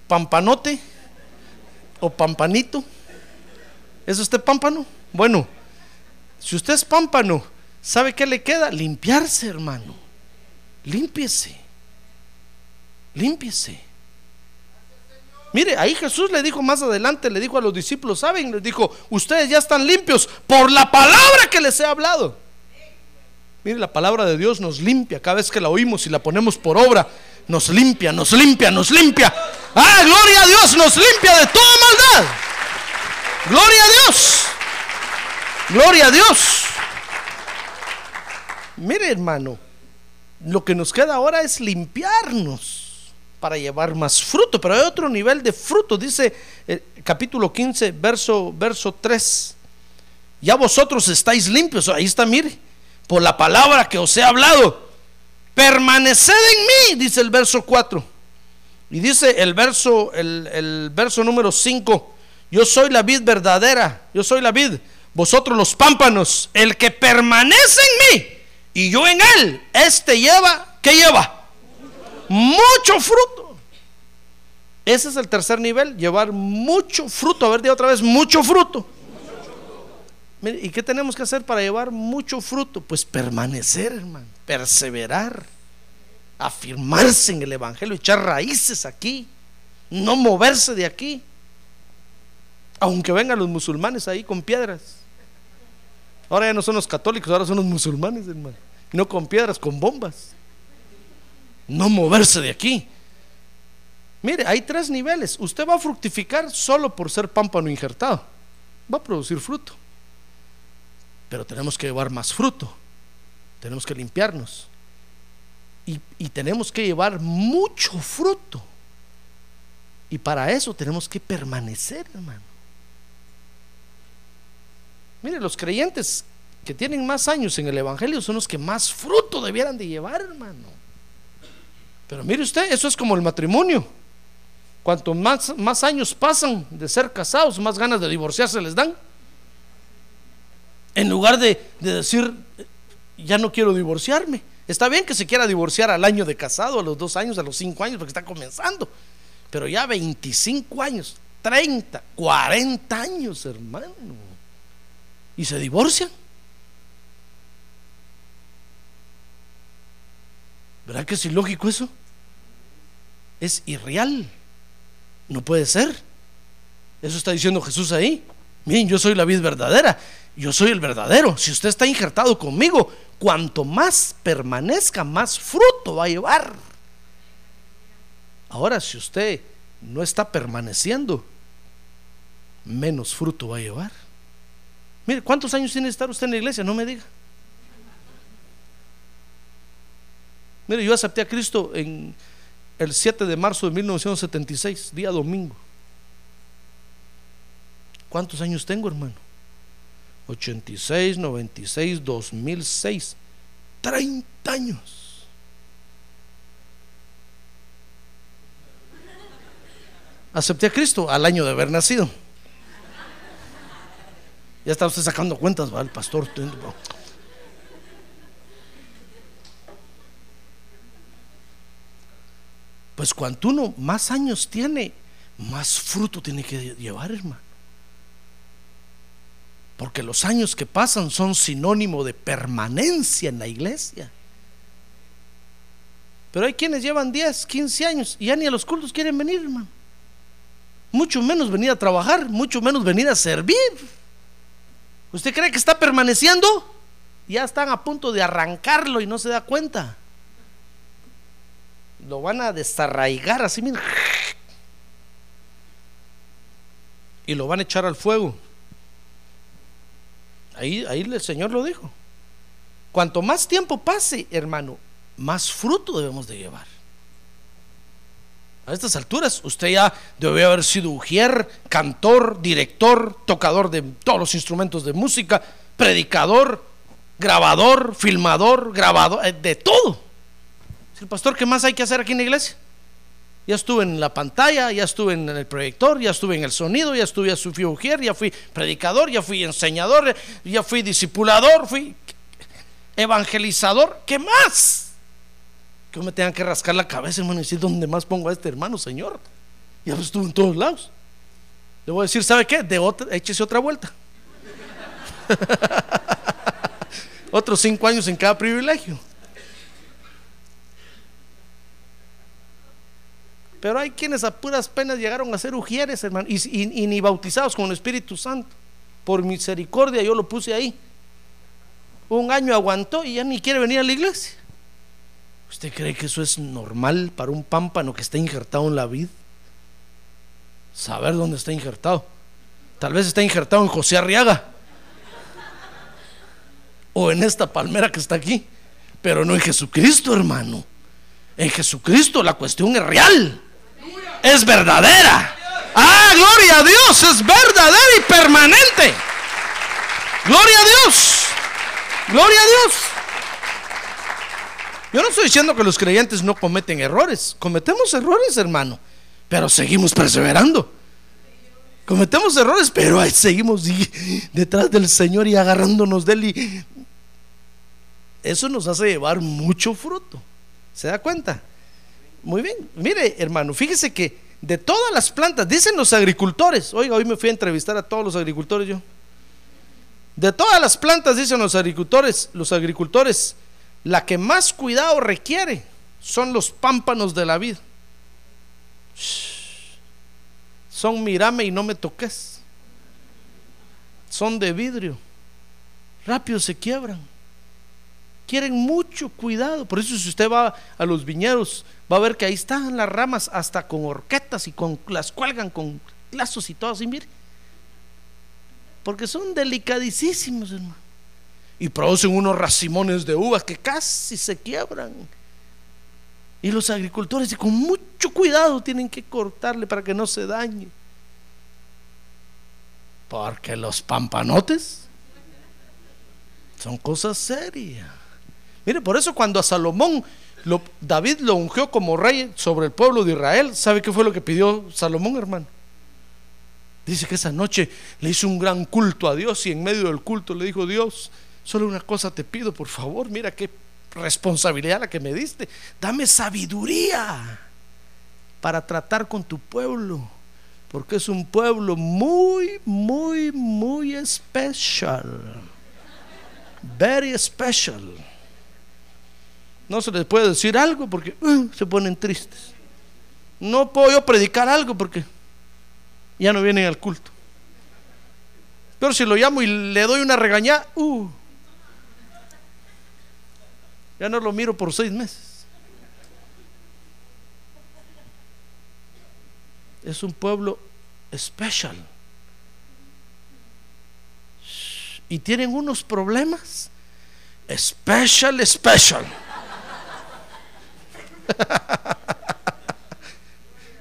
¿Pampanote? ¿O pampanito? ¿Es usted pámpano? Bueno, si usted es pámpano, ¿sabe qué le queda? Limpiarse, hermano. Límpiese. Límpiese. Mire, ahí Jesús le dijo más adelante, le dijo a los discípulos, ¿saben? Les dijo, ustedes ya están limpios por la palabra que les he hablado. Mire, la palabra de Dios nos limpia cada vez que la oímos y la ponemos por obra. Nos limpia, nos limpia, nos limpia. Ah, gloria a Dios, nos limpia de toda maldad. Gloria a Dios. Gloria a Dios. Mire hermano, lo que nos queda ahora es limpiarnos para llevar más fruto, pero hay otro nivel de fruto, dice el eh, capítulo 15, verso, verso 3. Ya vosotros estáis limpios, ahí está, mire, por la palabra que os he hablado. Permaneced en mí, dice el verso 4. Y dice el verso, el, el verso número 5 yo soy la vid verdadera, yo soy la vid, vosotros los pámpanos, el que permanece en mí y yo en él, este lleva, ¿qué lleva? Mucho fruto. Ese es el tercer nivel, llevar mucho fruto. A ver, otra vez, mucho fruto. ¿Y qué tenemos que hacer para llevar mucho fruto? Pues permanecer, hermano, perseverar, afirmarse en el Evangelio, echar raíces aquí, no moverse de aquí. Aunque vengan los musulmanes ahí con piedras. Ahora ya no son los católicos, ahora son los musulmanes, hermano. No con piedras, con bombas. No moverse de aquí. Mire, hay tres niveles. Usted va a fructificar solo por ser pámpano injertado. Va a producir fruto. Pero tenemos que llevar más fruto. Tenemos que limpiarnos. Y, y tenemos que llevar mucho fruto. Y para eso tenemos que permanecer, hermano. Mire, los creyentes que tienen más años en el Evangelio son los que más fruto debieran de llevar, hermano. Pero mire usted, eso es como el matrimonio. Cuanto más, más años pasan de ser casados, más ganas de divorciarse les dan. En lugar de, de decir, ya no quiero divorciarme. Está bien que se quiera divorciar al año de casado, a los dos años, a los cinco años, porque está comenzando. Pero ya 25 años, 30, 40 años, hermano. Y se divorcian. ¿Verdad que es ilógico eso? Es irreal. No puede ser. Eso está diciendo Jesús ahí. Miren, yo soy la vid verdadera. Yo soy el verdadero. Si usted está injertado conmigo, cuanto más permanezca, más fruto va a llevar. Ahora, si usted no está permaneciendo, menos fruto va a llevar. Mire, ¿cuántos años tiene que estar usted en la iglesia? No me diga. Mire, yo acepté a Cristo en el 7 de marzo de 1976, día domingo. ¿Cuántos años tengo, hermano? 86, 96, 2006. 30 años. Acepté a Cristo al año de haber nacido. Ya está usted sacando cuentas, va, el pastor. Pues cuanto uno más años tiene, más fruto tiene que llevar, hermano. Porque los años que pasan son sinónimo de permanencia en la iglesia. Pero hay quienes llevan 10, 15 años y ya ni a los cultos quieren venir, hermano. Mucho menos venir a trabajar, mucho menos venir a servir. ¿Usted cree que está permaneciendo? Ya están a punto de arrancarlo y no se da cuenta lo van a desarraigar así, mira. Y lo van a echar al fuego. Ahí, ahí el Señor lo dijo. Cuanto más tiempo pase, hermano, más fruto debemos de llevar. A estas alturas, usted ya debe haber sido ujier, cantor, director, tocador de todos los instrumentos de música, predicador, grabador, filmador, grabador, eh, de todo el pastor, ¿qué más hay que hacer aquí en la iglesia? Ya estuve en la pantalla, ya estuve en el proyector, ya estuve en el sonido, ya estuve a su ujier, ya fui predicador, ya fui enseñador, ya fui discipulador, fui evangelizador. ¿Qué más? Que me tengan que rascar la cabeza, hermano, y decir, ¿dónde más pongo a este hermano, Señor? Ya estuve en todos lados. Le voy a decir, ¿sabe qué? De otra, échese otra vuelta. Otros cinco años en cada privilegio. Pero hay quienes a puras penas llegaron a ser ujieres, hermano, y, ni bautizados con el Espíritu Santo. Por misericordia yo lo puse ahí. Un año aguantó y ya ni quiere venir a la iglesia. ¿Usted cree que eso es normal para un pámpano que está injertado en la vid? Saber dónde está injertado. Tal vez está injertado en José Arriaga. O en esta palmera que está aquí. Pero no en Jesucristo, hermano. En Jesucristo la cuestión es real es verdadera. Ah, gloria a Dios, es verdadera y permanente. Gloria a Dios. Gloria a Dios. Yo no estoy diciendo que los creyentes no cometen errores. Cometemos errores, hermano. Pero seguimos perseverando. Cometemos errores, pero seguimos detrás del Señor y agarrándonos de él. eso nos hace llevar mucho fruto. ¿Se da cuenta? Muy bien, mire hermano, fíjese que de todas las plantas, dicen los agricultores, oiga, hoy me fui a entrevistar a todos los agricultores yo. De todas las plantas, dicen los agricultores, los agricultores, la que más cuidado requiere son los pámpanos de la vida. Son mirame y no me toques. Son de vidrio. Rápido se quiebran. Quieren mucho cuidado. Por eso si usted va a los viñedos, va a ver que ahí están las ramas hasta con horquetas y con las cuelgan con lazos y todo así, mire. Porque son delicadísimos, hermano. Y producen unos racimones de uvas que casi se quiebran. Y los agricultores, con mucho cuidado, tienen que cortarle para que no se dañe. Porque los pampanotes son cosas serias. Mire, por eso cuando a Salomón David lo ungió como rey sobre el pueblo de Israel, ¿sabe qué fue lo que pidió Salomón, hermano? Dice que esa noche le hizo un gran culto a Dios y en medio del culto le dijo, Dios, solo una cosa te pido, por favor, mira qué responsabilidad la que me diste. Dame sabiduría para tratar con tu pueblo, porque es un pueblo muy, muy, muy especial. Very special. No se les puede decir algo porque uh, se ponen tristes. No puedo yo predicar algo porque ya no vienen al culto. Pero si lo llamo y le doy una regañada, uh, ya no lo miro por seis meses. Es un pueblo especial. Y tienen unos problemas. Special, special.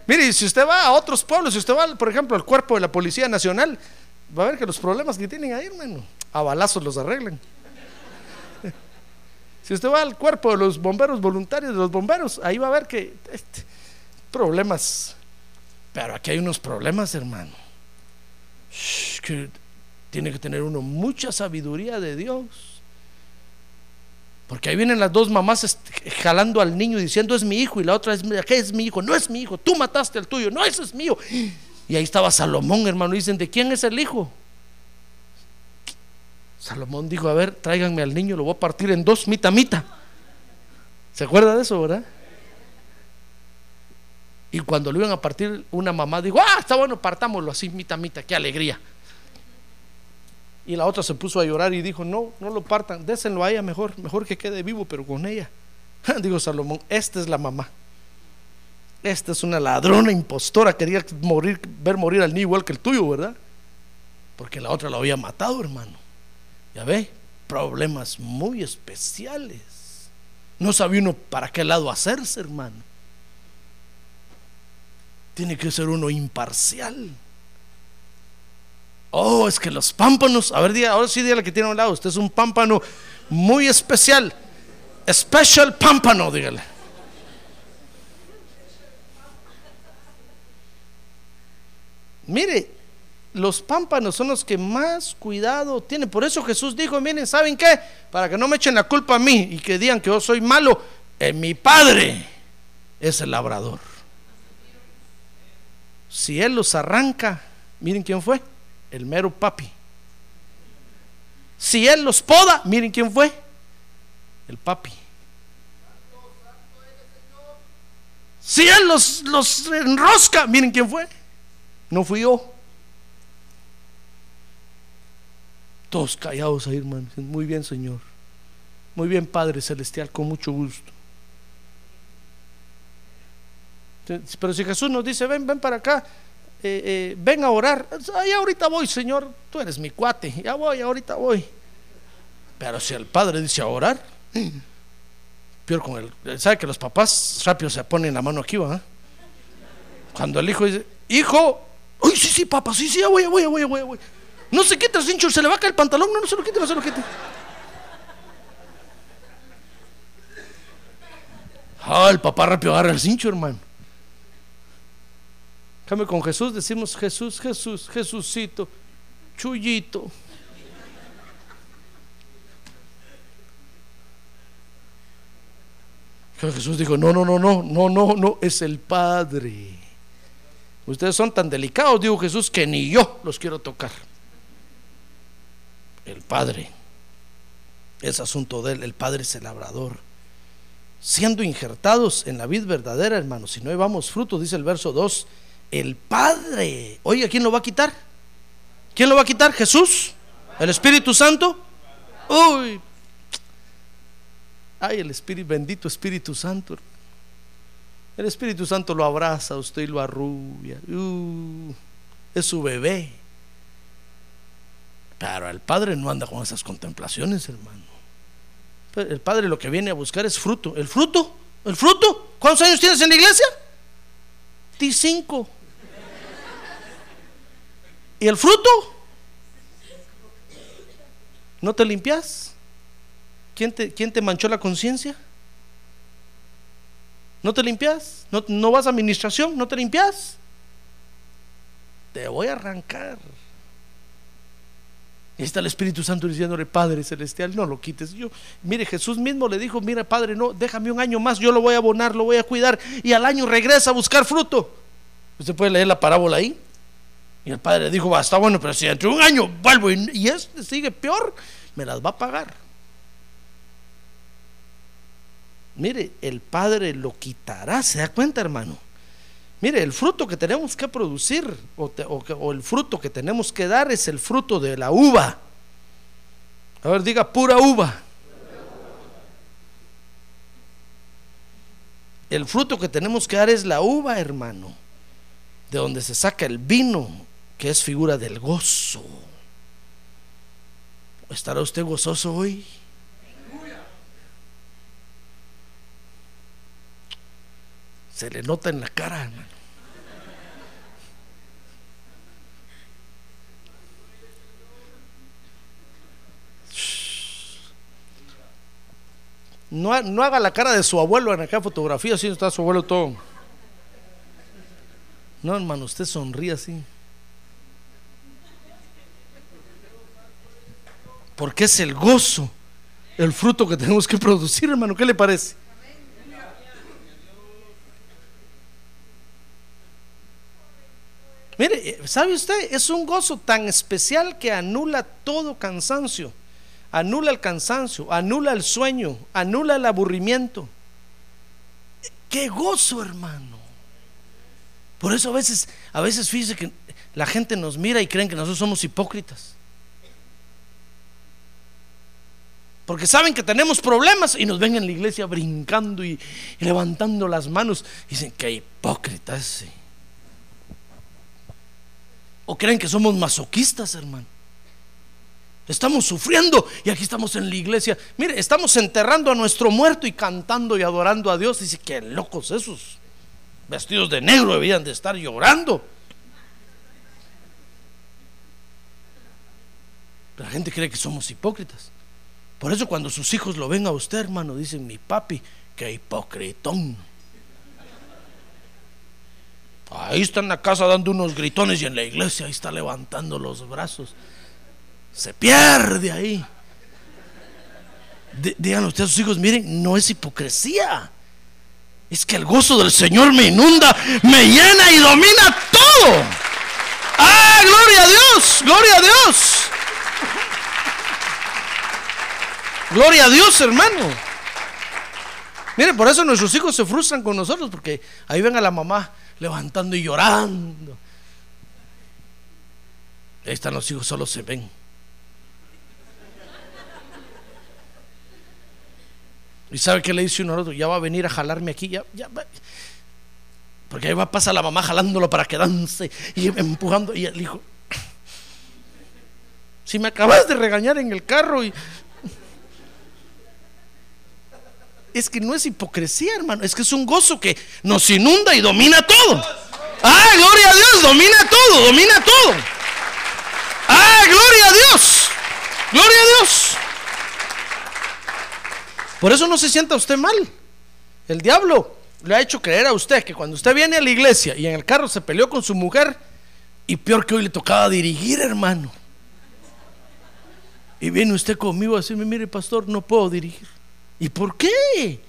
Mire, si usted va a otros pueblos, si usted va, por ejemplo, al cuerpo de la Policía Nacional, va a ver que los problemas que tienen ahí, hermano, a balazos los arreglan. Si usted va al cuerpo de los bomberos voluntarios, de los bomberos, ahí va a ver que este, problemas. Pero aquí hay unos problemas, hermano. que tiene que tener uno mucha sabiduría de Dios. Porque ahí vienen las dos mamás este, jalando al niño diciendo es mi hijo y la otra es, ¿qué es mi hijo? No es mi hijo, tú mataste al tuyo, no, ese es mío. Y ahí estaba Salomón, hermano, y dicen, ¿de quién es el hijo? Salomón dijo, a ver, tráiganme al niño, lo voy a partir en dos, mita, mita. ¿Se acuerda de eso, verdad? Y cuando lo iban a partir, una mamá dijo, ah, está bueno, partámoslo así, mita, mita, qué alegría. Y la otra se puso a llorar y dijo, no, no lo partan, désenlo a ella mejor, mejor que quede vivo, pero con ella. Digo Salomón, esta es la mamá. Esta es una ladrona impostora, quería morir, ver morir al niño igual que el tuyo, ¿verdad? Porque la otra lo había matado, hermano. Ya ve, problemas muy especiales. No sabía uno para qué lado hacerse, hermano. Tiene que ser uno imparcial. Oh, es que los pámpanos, a ver, ahora sí dígale que tiene a un lado. Usted es un pámpano muy especial. Special pámpano, dígale. Mire, los pámpanos son los que más cuidado tienen. Por eso Jesús dijo, miren, ¿saben qué? Para que no me echen la culpa a mí y que digan que yo soy malo, mi Padre es el labrador. Si Él los arranca, miren quién fue, el mero papi. Si Él los poda, miren quién fue, el papi. Si Él los, los enrosca, miren quién fue, no fui yo. Todos callados ahí, hermano. Muy bien, Señor. Muy bien, Padre Celestial, con mucho gusto. Pero si Jesús nos dice, ven, ven para acá, eh, eh, ven a orar, ya ahorita voy, Señor, tú eres mi cuate, ya voy, ahorita voy. Pero si el Padre dice a orar, peor con él. ¿Sabe que los papás rápido se ponen la mano aquí, va? Cuando el hijo dice, hijo, uy, sí, sí, papá, sí, sí, ya voy, voy, ya voy, ya voy. Voy. No se quita el cincho, se le va a caer el pantalón. No, no se lo quite, no se lo quite. Ah, el papá rápido agarra el cincho, hermano. Cambio con Jesús, decimos Jesús, Jesús, Jesucito, Chuyito. Jesús dijo, no, no, no, no, no, no, no, es el Padre. Ustedes son tan delicados, dijo Jesús, que ni yo los quiero tocar el Padre. Es asunto de él, el Padre es el labrador. Siendo injertados en la vid verdadera, hermanos, si no llevamos fruto, dice el verso 2, el Padre. Oiga, ¿quién lo va a quitar? ¿Quién lo va a quitar? ¿Jesús? ¿El Espíritu Santo? Uy. Ay, el Espíritu, bendito Espíritu Santo. El Espíritu Santo lo abraza usted lo arrubia. Uh, es su bebé. Pero el Padre no anda con esas contemplaciones, hermano. El Padre lo que viene a buscar es fruto. ¿El fruto? ¿El fruto? ¿Cuántos años tienes en la iglesia? Ti cinco. ¿Y el fruto? ¿No te limpias? ¿Quién te, quién te manchó la conciencia? ¿No te limpias? ¿No, ¿No vas a administración? ¿No te limpias? Te voy a arrancar. Y está el Espíritu Santo diciéndole, Padre Celestial, no lo quites. Yo, mire, Jesús mismo le dijo, mira, Padre, no, déjame un año más, yo lo voy a abonar, lo voy a cuidar. Y al año regresa a buscar fruto. Usted puede leer la parábola ahí. Y el padre le dijo, está bueno, pero si dentro de un año vuelvo y, y este sigue peor, me las va a pagar. Mire, el Padre lo quitará, ¿se da cuenta, hermano? Mire, el fruto que tenemos que producir o, el fruto que tenemos que dar es el fruto de la uva. A ver, diga pura uva. El fruto que tenemos que dar es la uva, hermano, de donde se saca el vino, que es figura del gozo. ¿Estará usted gozoso hoy? Se le nota en la cara, hermano. No, no haga la cara de su abuelo en aquella fotografía, así está su abuelo todo. No, hermano, usted sonríe así. Porque es el gozo, el fruto que tenemos que producir, hermano. ¿Qué le parece? Mire, ¿sabe usted? Es un gozo tan especial que anula todo cansancio. Anula el cansancio, anula el sueño, anula el aburrimiento. ¡Qué gozo, hermano! Por eso a veces, a veces fíjese que la gente nos mira y creen que nosotros somos hipócritas. Porque saben que tenemos problemas y nos ven en la iglesia brincando y, y levantando las manos. Y dicen, qué hipócrita ese. O creen que somos masoquistas, hermano. Estamos sufriendo y aquí estamos en la iglesia. Mire, estamos enterrando a nuestro muerto y cantando y adorando a Dios. Dice, qué locos esos. Vestidos de negro debían de estar llorando. La gente cree que somos hipócritas. Por eso cuando sus hijos lo ven a usted, hermano, dicen, mi papi, qué hipocritón. Ahí está en la casa dando unos gritones y en la iglesia ahí está levantando los brazos. Se pierde ahí. Dí- Díganle usted a sus hijos, miren, no es hipocresía. Es que el gozo del Señor me inunda, me llena y domina todo. ¡Ah, gloria a Dios! ¡Gloria a Dios! Gloria a Dios, hermano. Mire, por eso nuestros hijos se frustran con nosotros, porque ahí ven a la mamá levantando y llorando. Ahí están los hijos, solo se ven. ¿Y sabe qué le dice uno al otro? Ya va a venir a jalarme aquí, ya, va. Porque ahí va pasa la mamá jalándolo para que dance y empujando. Y el hijo, si me acabas de regañar en el carro y es que no es hipocresía, hermano, es que es un gozo que nos inunda y domina todo. Ah, gloria a Dios, domina todo, domina todo. Ah, gloria a Dios, gloria a Dios. Por eso no se sienta usted mal. El diablo le ha hecho creer a usted que cuando usted viene a la iglesia y en el carro se peleó con su mujer, y peor que hoy le tocaba dirigir, hermano. Y viene usted conmigo a decirme, mire pastor, no puedo dirigir. ¿Y por qué?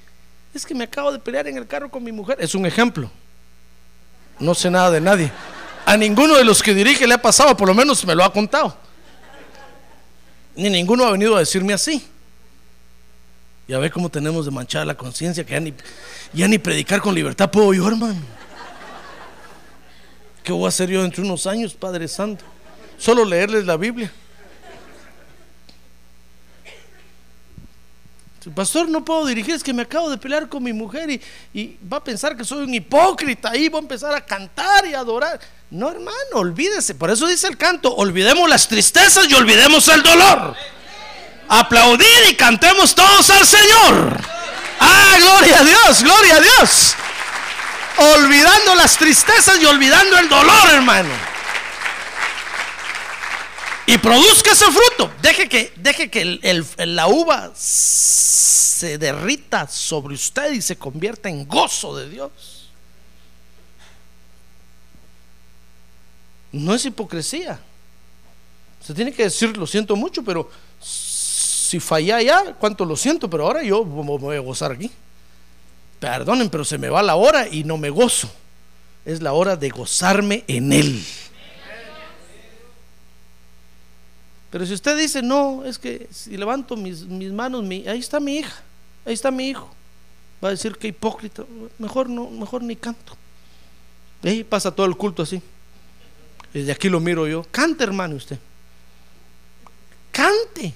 Es que me acabo de pelear en el carro con mi mujer. Es un ejemplo. No sé nada de nadie. A ninguno de los que dirige le ha pasado, por lo menos me lo ha contado. Ni ninguno ha venido a decirme así. Ya ve cómo tenemos de manchar la conciencia, que ya ni, ya ni predicar con libertad puedo yo, hermano. ¿Qué voy a hacer yo dentro de unos años, Padre Santo? Solo leerles la Biblia. Pastor, no puedo dirigir, es que me acabo de pelear con mi mujer y, va a pensar que soy un hipócrita y voy a empezar a cantar y adorar. No, hermano, olvídese. Por eso dice el canto, olvidemos las tristezas y olvidemos el dolor. Aplaudir y cantemos todos al Señor. Ah, gloria a Dios, gloria a Dios. Olvidando las tristezas y olvidando el dolor, hermano. Y produzca ese fruto. Deje que, deje que la uva se derrita sobre usted y se convierta en gozo de Dios. No es hipocresía. Se tiene que decir, lo siento mucho, pero si falla ya, cuánto lo siento, pero ahora yo me voy a gozar aquí. Perdonen, pero se me va la hora y no me gozo. Es la hora de gozarme en Él. Pero si usted dice, no, es que si levanto mis, manos, ahí está mi hija, ahí está mi hijo, va a decir que hipócrita, mejor no, mejor ni canto. ahí pasa todo el culto así. Desde aquí lo miro yo. Cante, hermano, usted. Cante.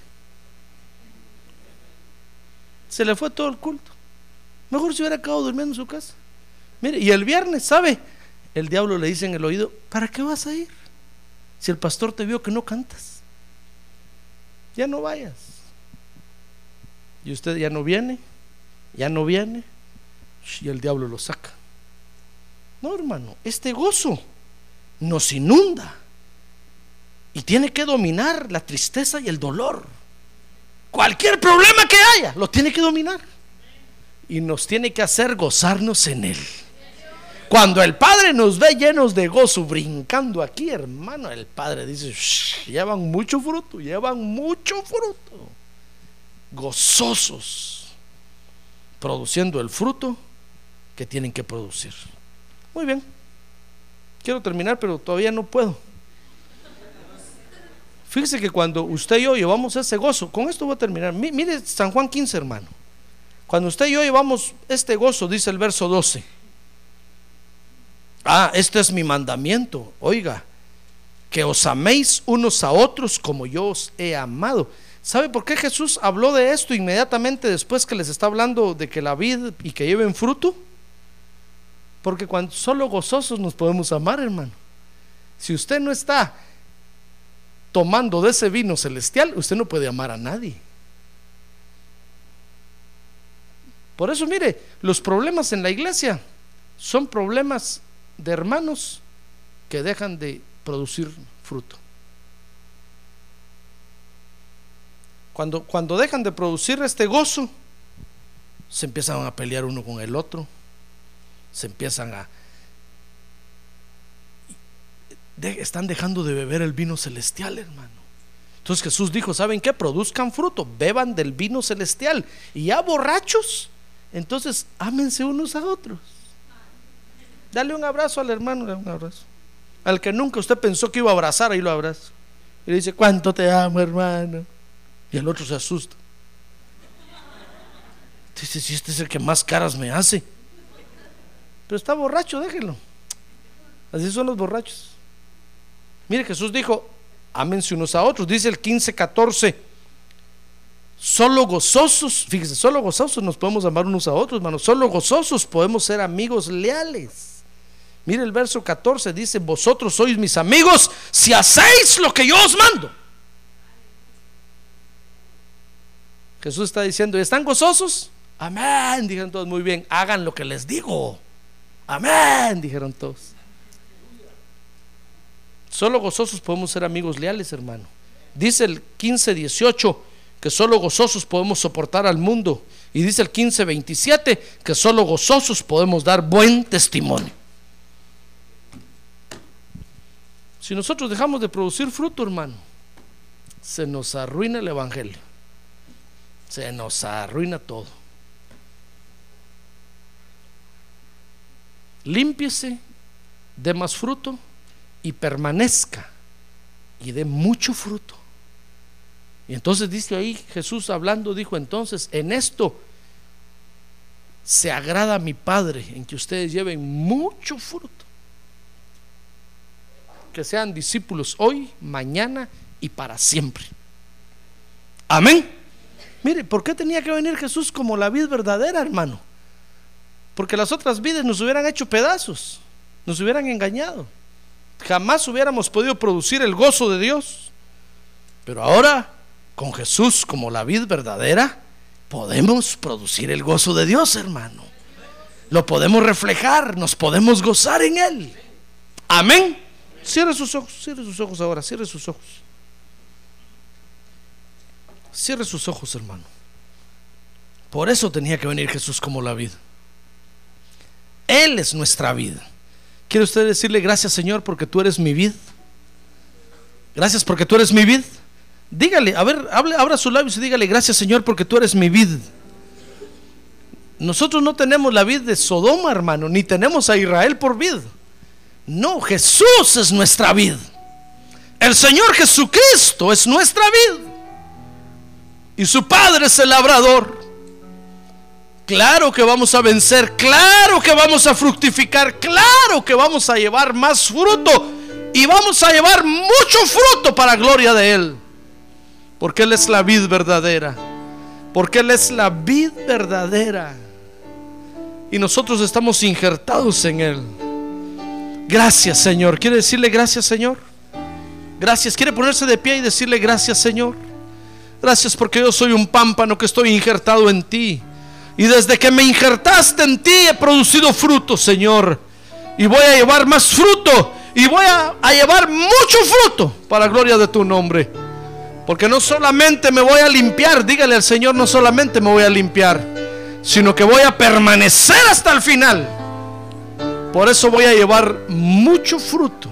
Se le fue todo el culto. Mejor si hubiera acabado durmiendo en su casa. Mire, y el viernes, ¿sabe? El diablo le dice en el oído, ¿para qué vas a ir? Si el pastor te vio que no cantas ya no vayas. Y usted ya no viene, ya no viene, y el diablo lo saca. No, hermano, este gozo nos inunda y tiene que dominar la tristeza y el dolor. Cualquier problema que haya, lo tiene que dominar. Y nos tiene que hacer gozarnos en él. Cuando el Padre nos ve llenos de gozo, brincando aquí, hermano, el Padre dice, llevan mucho fruto, llevan mucho fruto. Gozosos, produciendo el fruto que tienen que producir. Muy bien, quiero terminar, pero todavía no puedo. Fíjese que cuando usted y yo llevamos ese gozo, con esto voy a terminar. Mire San Juan 15, hermano. Cuando usted y yo llevamos este gozo, dice el verso 12 Ah, este es mi mandamiento. Oiga, que os améis unos a otros como yo os he amado. ¿Sabe por qué Jesús habló de esto inmediatamente después que les está hablando de que la vida y que lleven fruto? Porque cuando solo gozosos nos podemos amar, hermano. Si usted no está tomando de ese vino celestial, usted no puede amar a nadie. Por eso, mire, los problemas en la iglesia son problemas de hermanos que dejan de producir fruto. Cuando, cuando dejan de producir este gozo, se empiezan a pelear uno con el otro, se empiezan a... están dejando de beber el vino celestial, hermano. Entonces Jesús dijo, ¿saben qué? Produzcan fruto, beban del vino celestial. Y ya borrachos, entonces ámense unos a otros. Dale un abrazo al hermano, un abrazo. Al que nunca usted pensó que iba a abrazar, ahí lo abrazo. Y le dice, ¿cuánto te amo, hermano? Y el otro se asusta. Dice, si este es el que más caras me hace. Pero está borracho, déjenlo. Así son los borrachos. Mire, Jesús dijo, ámense unos a otros. Dice el 15, 14 Solo gozosos, fíjese, solo gozosos nos podemos amar unos a otros, hermanos. Solo gozosos podemos ser amigos leales. Mire el verso 14, dice, vosotros sois mis amigos si hacéis lo que yo os mando. Jesús está diciendo, ¿están gozosos? Amén, dijeron todos muy bien, hagan lo que les digo. Amén, dijeron todos. Solo gozosos podemos ser amigos leales, hermano. Dice el 15, 18 que solo gozosos podemos soportar al mundo. Y dice el 15:27 que solo gozosos podemos dar buen testimonio. Si nosotros dejamos de producir fruto, hermano, se nos arruina el Evangelio. Se nos arruina todo. Límpiese, dé más fruto y permanezca y dé mucho fruto. Y entonces dice ahí Jesús hablando, dijo entonces, en esto se agrada a mi Padre, en que ustedes lleven mucho fruto. Que sean discípulos hoy, mañana y para siempre. Amén. Mire, ¿por qué tenía que venir Jesús como la vid verdadera, hermano? Porque las otras vidas nos hubieran hecho pedazos, nos hubieran engañado. Jamás hubiéramos podido producir el gozo de Dios. Pero ahora, con Jesús como la vid verdadera, podemos producir el gozo de Dios, hermano. Lo podemos reflejar, nos podemos gozar en Él. Amén. Cierre sus ojos, cierre sus ojos ahora, cierre sus ojos. Cierre sus ojos, hermano. Por eso tenía que venir Jesús como la vida. Él es nuestra vida. ¿Quiere usted decirle gracias, Señor, porque tú eres mi vida? Gracias porque tú eres mi vida. Dígale, a ver, hable, abra sus labios y dígale gracias, Señor, porque tú eres mi vida. Nosotros no tenemos la vida de Sodoma, hermano, ni tenemos a Israel por vida. No, Jesús es nuestra vida. El Señor Jesucristo es nuestra vida. Y su Padre es el labrador. Claro que vamos a vencer, claro que vamos a fructificar, claro que vamos a llevar más fruto y vamos a llevar mucho fruto para gloria de Él. Porque Él es la vid verdadera. Porque Él es la vid verdadera. Y nosotros estamos injertados en Él. Gracias Señor. ¿Quiere decirle gracias Señor? Gracias. ¿Quiere ponerse de pie y decirle gracias Señor? Gracias porque yo soy un pámpano que estoy injertado en ti. Y desde que me injertaste en ti he producido fruto, Señor. Y voy a llevar más fruto. Y voy a, a llevar mucho fruto para gloria de tu nombre. Porque no solamente me voy a limpiar, dígale al Señor, no solamente me voy a limpiar, sino que voy a permanecer hasta el final. Por eso voy a llevar mucho fruto.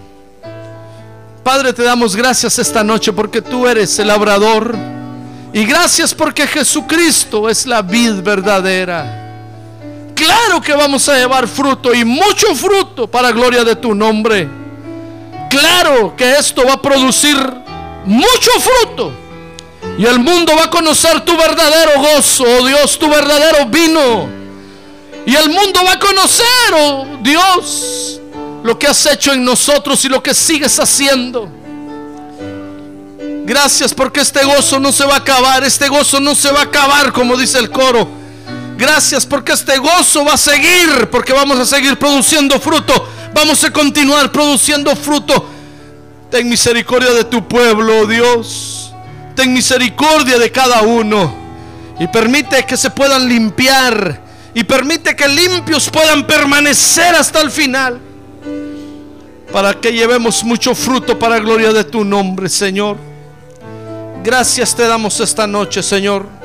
Padre, te damos gracias esta noche porque tú eres el labrador. Y gracias porque Jesucristo es la vid verdadera. Claro que vamos a llevar fruto y mucho fruto para gloria de tu nombre. Claro que esto va a producir mucho fruto. Y el mundo va a conocer tu verdadero gozo, oh Dios, tu verdadero vino. Y el mundo va a conocer, oh Dios, lo que has hecho en nosotros y lo que sigues haciendo. Gracias porque este gozo no se va a acabar, este gozo no se va a acabar como dice el coro. Gracias porque este gozo va a seguir, porque vamos a seguir produciendo fruto, vamos a continuar produciendo fruto. Ten misericordia de tu pueblo, oh Dios. Ten misericordia de cada uno. Y permite que se puedan limpiar. Y permite que limpios puedan permanecer hasta el final. Para que llevemos mucho fruto para gloria de tu nombre, Señor. Gracias te damos esta noche, Señor.